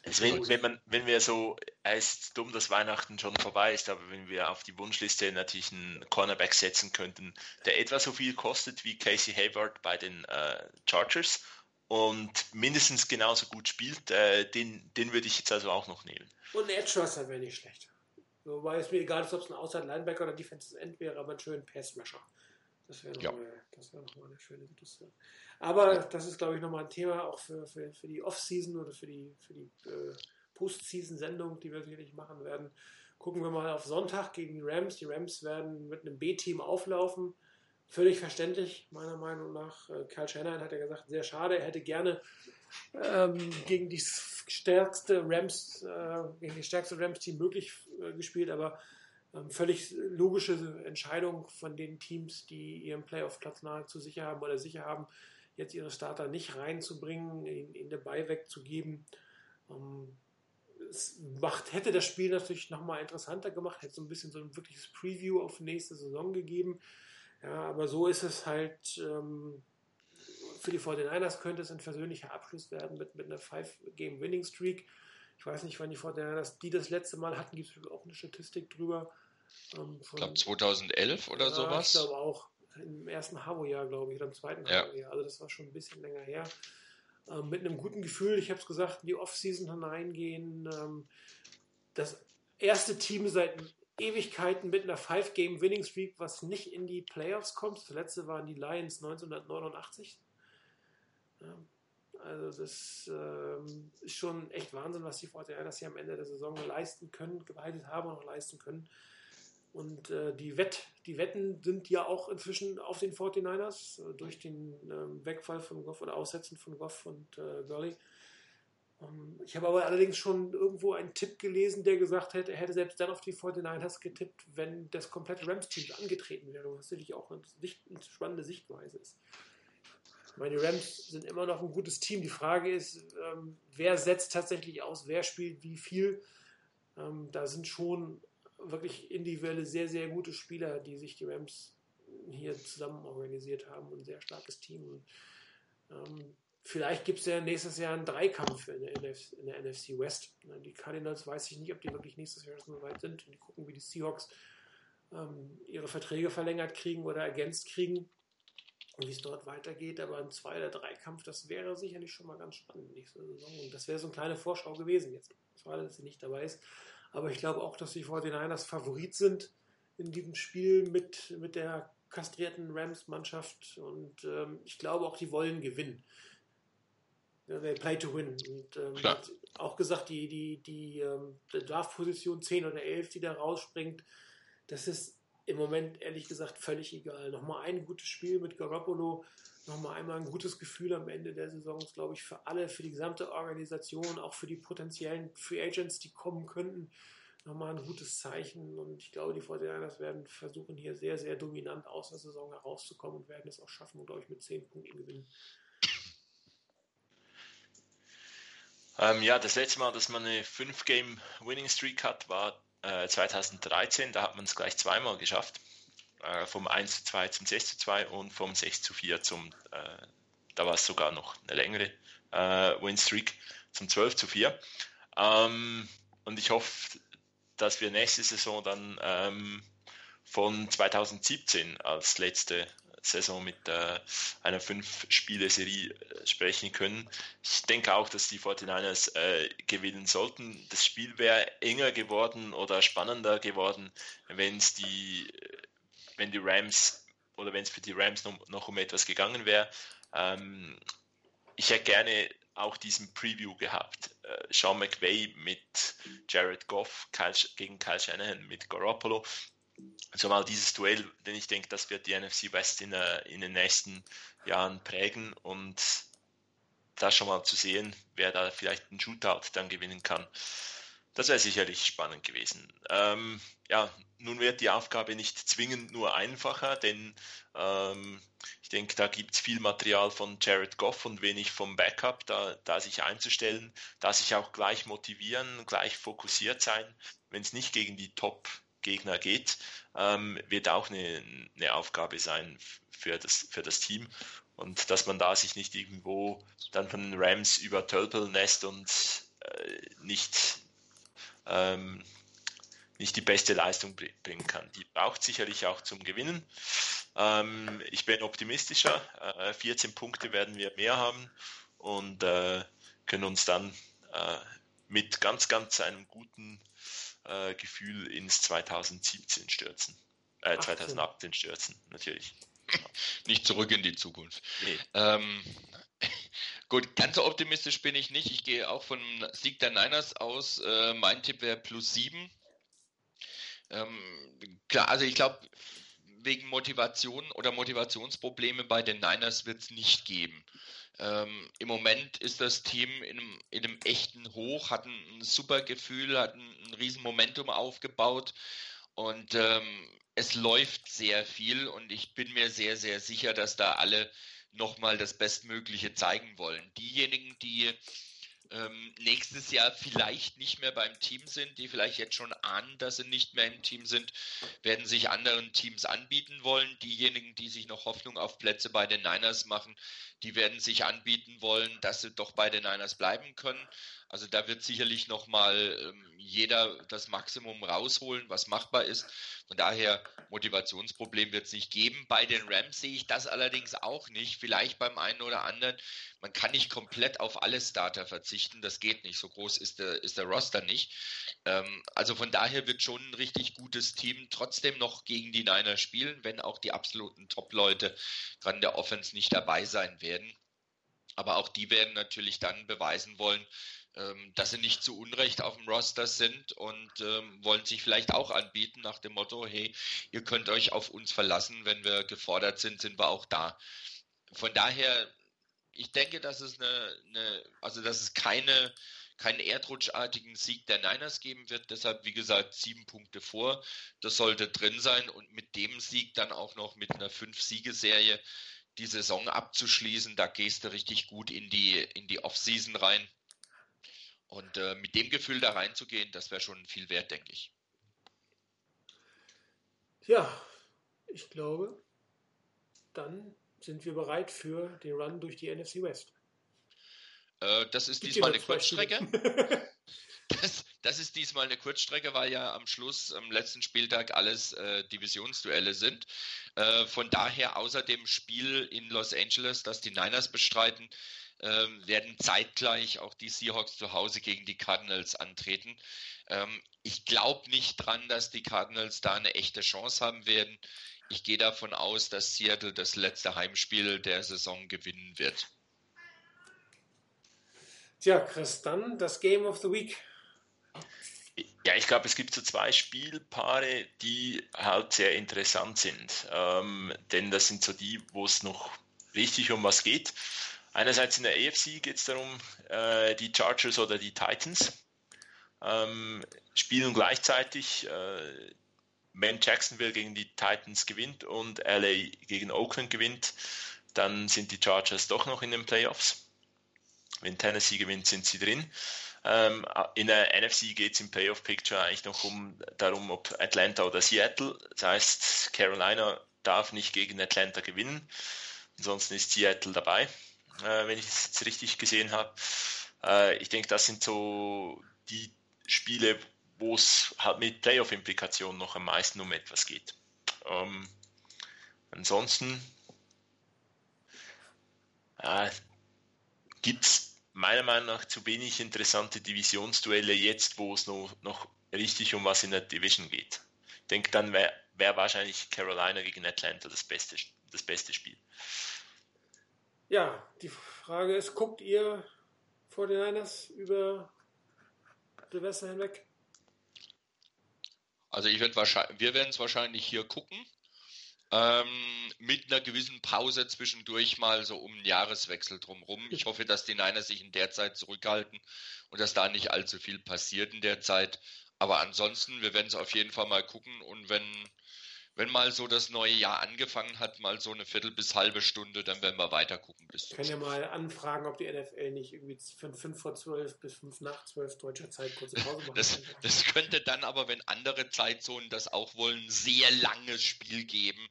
Also wenn, wenn, man, wenn wir so, es ist dumm, dass Weihnachten schon vorbei ist, aber wenn wir auf die Wunschliste natürlich einen Cornerback setzen könnten, der etwa so viel kostet wie Casey Hayward bei den äh, Chargers und mindestens genauso gut spielt, äh, den, den würde ich jetzt also auch noch nehmen. Und ein Edge Rusher wäre nicht schlecht. Wobei es mir egal ist, ob es ein Outside Linebacker oder Defensive End wäre, aber einen schönen Pass Rusher. Das wäre Ja. nochmal das wäre noch mal eine schöne Situation. Aber das ist, glaube ich, nochmal ein Thema auch für, für, für die Off-Season oder für die, für die äh, Post-Season-Sendung, die wir sicherlich machen werden. Gucken wir mal auf Sonntag gegen die Rams. Die Rams werden mit einem B-Team auflaufen. Völlig verständlich, meiner Meinung nach. Äh, Kyle Shanahan hat ja gesagt, sehr schade. Er hätte gerne ähm, gegen die stärkste Rams, äh, gegen die stärkste Rams-Team möglich äh, gespielt, aber völlig logische Entscheidung von den Teams, die ihren Playoff-Platz nahezu sicher haben oder sicher haben, jetzt ihre Starter nicht reinzubringen, in, in der Bye wegzugeben. Ähm, es macht, hätte das Spiel natürlich nochmal interessanter gemacht, hätte so ein bisschen so ein wirkliches Preview auf nächste Saison gegeben. Ja, aber so ist es halt. Ähm, für die 49ers könnte es ein versöhnlicher Abschluss werden mit, mit einer 5-Game-Winning-Streak. Ich weiß nicht, wann die 49ers die das letzte Mal hatten, gibt es auch eine Statistik drüber. Ähm, Ich glaube 2011 oder ja, Ich sowas. glaube auch. Im ersten Havo-Jahr, glaube ich, oder im zweiten Ja. Havo-Jahr. Also das war schon ein bisschen länger her. Ähm, mit einem guten Gefühl, ich habe es gesagt, in die Offseason hineingehen. Ähm, das erste Team seit Ewigkeiten mit einer 5-Game-Winning-Streak, was nicht in die Playoffs kommt. Das letzte waren die Lions 1989. Ja, also das ähm, ist schon echt Wahnsinn, was die 49ers hier am Ende der Saison leisten können, geleistet haben und auch leisten können. Und äh, die, Wett, die Wetten sind ja auch inzwischen auf den 49ers äh, durch den ähm, Wegfall von Goff oder Aussetzen von Goff und äh, Gurley. Ähm, ich habe aber allerdings schon irgendwo einen Tipp gelesen, der gesagt hätte, er hätte selbst dann auf die 49ers getippt, wenn das komplette Rams-Team angetreten wäre, was natürlich auch eine, eine spannende Sichtweise ist. Ich meine, die Rams sind immer noch ein gutes Team. Die Frage ist, ähm, wer setzt tatsächlich aus, wer spielt wie viel. Ähm, da sind schon wirklich individuelle, sehr, sehr gute Spieler, die sich die Rams hier zusammen organisiert haben und ein sehr starkes Team. Und, ähm, vielleicht gibt es ja nächstes Jahr einen Dreikampf in der, NFC, in der NFC West. Die Cardinals weiß ich nicht, ob die wirklich nächstes Jahr schon so weit sind. Und die gucken, wie die Seahawks ähm, ihre Verträge verlängert kriegen oder ergänzt kriegen und wie es dort weitergeht. Aber ein Zwei- oder Dreikampf, das wäre sicherlich schon mal ganz spannend nächste Saison. Und das wäre so eine kleine Vorschau gewesen jetzt. Schade, dass sie nicht dabei ist. Aber ich glaube auch, dass die 49ers Favorit sind in diesem Spiel mit, mit der kastrierten Rams-Mannschaft. Und ähm, ich glaube auch, die wollen gewinnen. They play to win. Und ähm, auch gesagt, die, die, die, ähm, die Draft-Position 10 oder 11, die da rausspringt, das ist im Moment ehrlich gesagt völlig egal. Nochmal ein gutes Spiel mit Garoppolo, nochmal einmal ein gutes Gefühl am Ende der Saison ist, glaube ich, für alle, für die gesamte Organisation, auch für die potenziellen Free Agents, die kommen könnten, nochmal ein gutes Zeichen. Und ich glaube, die 49ers werden versuchen, hier sehr, sehr dominant aus der Saison herauszukommen und werden es auch schaffen und, glaube ich, mit 10 Punkten gewinnen. Ähm, ja, das letzte Mal, dass man eine 5-Game-Winning-Streak hat, war äh, 2013. Da hat man es gleich zweimal geschafft. Äh, vom 1 zu 2 zum 6 zu 2 und vom 6 zu 4 zum, äh, da war es sogar noch eine längere äh, Win-Streak, zum 12 zu 4. Ähm, und ich hoffe, dass wir nächste Saison dann ähm, von 2017 als letzte Saison mit äh, einer Fünf-Spiele-Serie äh, sprechen können. Ich denke auch, dass die 49ers äh, gewinnen sollten. Das Spiel wäre enger geworden oder spannender geworden, wenn es die, wenn die Rams oder wenn es für die Rams noch, noch um etwas gegangen wäre. Ähm, ich hätte gerne auch diesen Preview gehabt. Äh, Sean McVay mit Jared Goff Kyle, gegen Kyle Shanahan mit Garoppolo. Also mal dieses Duell, denn ich denke, das wird die NFC West in, äh, in den nächsten Jahren prägen und da schon mal zu sehen, wer da vielleicht einen Shootout dann gewinnen kann. Das wäre sicherlich spannend gewesen. Ähm, ja, nun wird die Aufgabe nicht zwingend nur einfacher, denn ähm, ich denke, da gibt es viel Material von Jared Goff und wenig vom Backup, da, da sich einzustellen, da sich auch gleich motivieren, gleich fokussiert sein, wenn es nicht gegen die Top Gegner geht, ähm, wird auch eine, eine Aufgabe sein für das, für das Team. Und dass man da sich nicht irgendwo dann von den Rams über Tölpel nässt und äh, nicht, ähm, nicht die beste Leistung bringen kann. Die braucht sicherlich auch zum Gewinnen. Ähm, ich bin optimistischer. Äh, 14 Punkte werden wir mehr haben und äh, können uns dann äh, mit ganz, ganz einem guten äh, Gefühl ins 2017 stürzen. Äh, 2018 stürzen, natürlich. Nicht zurück in die Zukunft. Nee. Ähm, gut, ganz so optimistisch bin ich nicht. Ich gehe auch von Sieg der Niners aus. Äh, mein Tipp wäre plus sieben. Ähm, klar, also ich glaube, wegen Motivation oder Motivationsprobleme bei den Niners wird es nicht geben. Ähm, Im Moment ist das Team in einem, in einem echten Hoch, hat ein, ein super Gefühl, hat ein, ein riesen Momentum aufgebaut und ähm, es läuft sehr viel und ich bin mir sehr, sehr sicher, dass da alle nochmal das Bestmögliche zeigen wollen. Diejenigen, die ähm, nächstes Jahr vielleicht nicht mehr beim Team sind, die vielleicht jetzt schon ahnen, dass sie nicht mehr im Team sind, werden sich anderen Teams anbieten wollen. Diejenigen, die sich noch Hoffnung auf Plätze bei den Niners machen, die werden sich anbieten wollen, dass sie doch bei den Niners bleiben können. Also da wird sicherlich nochmal ähm, jeder das Maximum rausholen, was machbar ist. Von daher Motivationsproblem wird es nicht geben. Bei den Rams sehe ich das allerdings auch nicht. Vielleicht beim einen oder anderen. Man kann nicht komplett auf alle Starter verzichten. Das geht nicht. So groß ist der, ist der Roster nicht. Ähm, also von daher wird schon ein richtig gutes Team trotzdem noch gegen die Niners spielen, wenn auch die absoluten Top-Leute gerade in der Offense nicht dabei sein werden. Aber auch die werden natürlich dann beweisen wollen, ähm, dass sie nicht zu Unrecht auf dem Roster sind und ähm, wollen sich vielleicht auch anbieten nach dem Motto, hey, ihr könnt euch auf uns verlassen, wenn wir gefordert sind, sind wir auch da. Von daher, ich denke, dass es eine, eine also dass es keine keinen erdrutschartigen Sieg der Niners geben wird. Deshalb, wie gesagt, sieben Punkte vor. Das sollte drin sein und mit dem Sieg dann auch noch mit einer Fünf-Siegeserie die Saison abzuschließen, da gehst du richtig gut in die, in die Offseason rein. Und äh, mit dem Gefühl da reinzugehen, das wäre schon viel wert, denke ich. Ja, ich glaube, dann sind wir bereit für den Run durch die NFC West. Äh, das ist Gibt diesmal eine Kurzstrecke. Das, das ist diesmal eine Kurzstrecke, weil ja am Schluss, am letzten Spieltag alles äh, Divisionsduelle sind. Äh, von daher, außer dem Spiel in Los Angeles, das die Niners bestreiten, ähm, werden zeitgleich auch die Seahawks zu Hause gegen die Cardinals antreten. Ähm, ich glaube nicht dran, dass die Cardinals da eine echte Chance haben werden. Ich gehe davon aus, dass Seattle das letzte Heimspiel der Saison gewinnen wird. Tja, Chris, dann das Game of the Week. Ja, ich glaube, es gibt so zwei Spielpaare, die halt sehr interessant sind. Ähm, denn das sind so die, wo es noch richtig um was geht. Einerseits in der AFC geht es darum, äh, die Chargers oder die Titans ähm, spielen gleichzeitig. Äh, wenn Jacksonville gegen die Titans gewinnt und LA gegen Oakland gewinnt, dann sind die Chargers doch noch in den Playoffs. Wenn Tennessee gewinnt, sind sie drin. Ähm, in der NFC geht es im Playoff-Picture eigentlich noch um darum, ob Atlanta oder Seattle. Das heißt, Carolina darf nicht gegen Atlanta gewinnen. Ansonsten ist Seattle dabei, äh, wenn ich es jetzt richtig gesehen habe. Äh, ich denke, das sind so die Spiele, wo es halt mit Playoff-Implikationen noch am meisten um etwas geht. Ähm, ansonsten äh, gibt es meiner Meinung nach zu wenig interessante Divisionsduelle jetzt, wo es noch, noch richtig um was in der Division geht. Ich denke, dann wäre wär wahrscheinlich Carolina gegen Atlanta das beste, das beste Spiel. Ja, die Frage ist, guckt ihr vor den Niners über Silvester hinweg? Also ich werd wahrscheinlich, wir werden es wahrscheinlich hier gucken. Ähm, mit einer gewissen Pause zwischendurch mal so um den Jahreswechsel drumherum. Ich hoffe, dass die Niners sich in der Zeit zurückhalten und dass da nicht allzu viel passiert in der Zeit. Aber ansonsten, wir werden es auf jeden Fall mal gucken und wenn, wenn mal so das neue Jahr angefangen hat, mal so eine Viertel bis halbe Stunde, dann werden wir weiter gucken bis Ich kann ja mal anfragen, ob die NFL nicht irgendwie von 5 vor 12 bis 5 nach 12 deutscher Zeit kurze Pause machen Das, kann. das könnte dann aber, wenn andere Zeitzonen das auch wollen, ein sehr langes Spiel geben.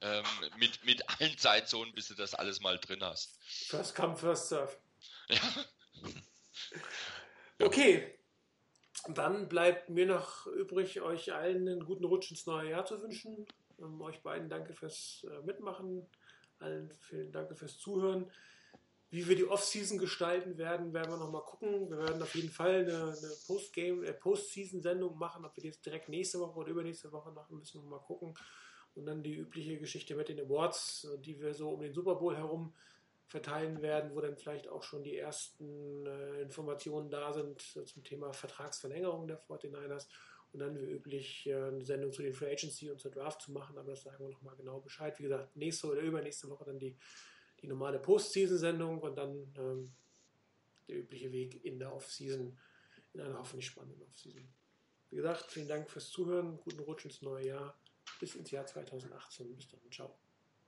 Ähm, mit, mit allen Zeitzonen, bis du das alles mal drin hast. First come, first serve. Ja. Okay. Dann bleibt mir noch übrig, euch allen einen guten Rutsch ins neue Jahr zu wünschen. Ähm, euch beiden danke fürs äh, Mitmachen. Allen vielen Dank fürs Zuhören. Wie wir die Offseason gestalten werden, werden wir nochmal gucken. Wir werden auf jeden Fall eine, eine Postgame, äh, Postseason-Sendung machen. Ob wir die jetzt direkt nächste Woche oder übernächste Woche machen, müssen wir mal gucken. Und dann die übliche Geschichte mit den Awards, die wir so um den Super Bowl herum verteilen werden, wo dann vielleicht auch schon die ersten äh, Informationen da sind äh, zum Thema Vertragsverlängerung der 49ers und dann wie üblich äh, eine Sendung zu den Free Agency und zur Draft zu machen, aber das sagen wir nochmal genau Bescheid. Wie gesagt, nächste oder übernächste Woche dann die, die normale Postseason-Sendung und dann ähm, der übliche Weg in der Offseason, in einer hoffentlich spannenden Offseason. Wie gesagt, vielen Dank fürs Zuhören, guten Rutsch ins neue Jahr, bis ins Jahr 2018. Bis dann, ciao.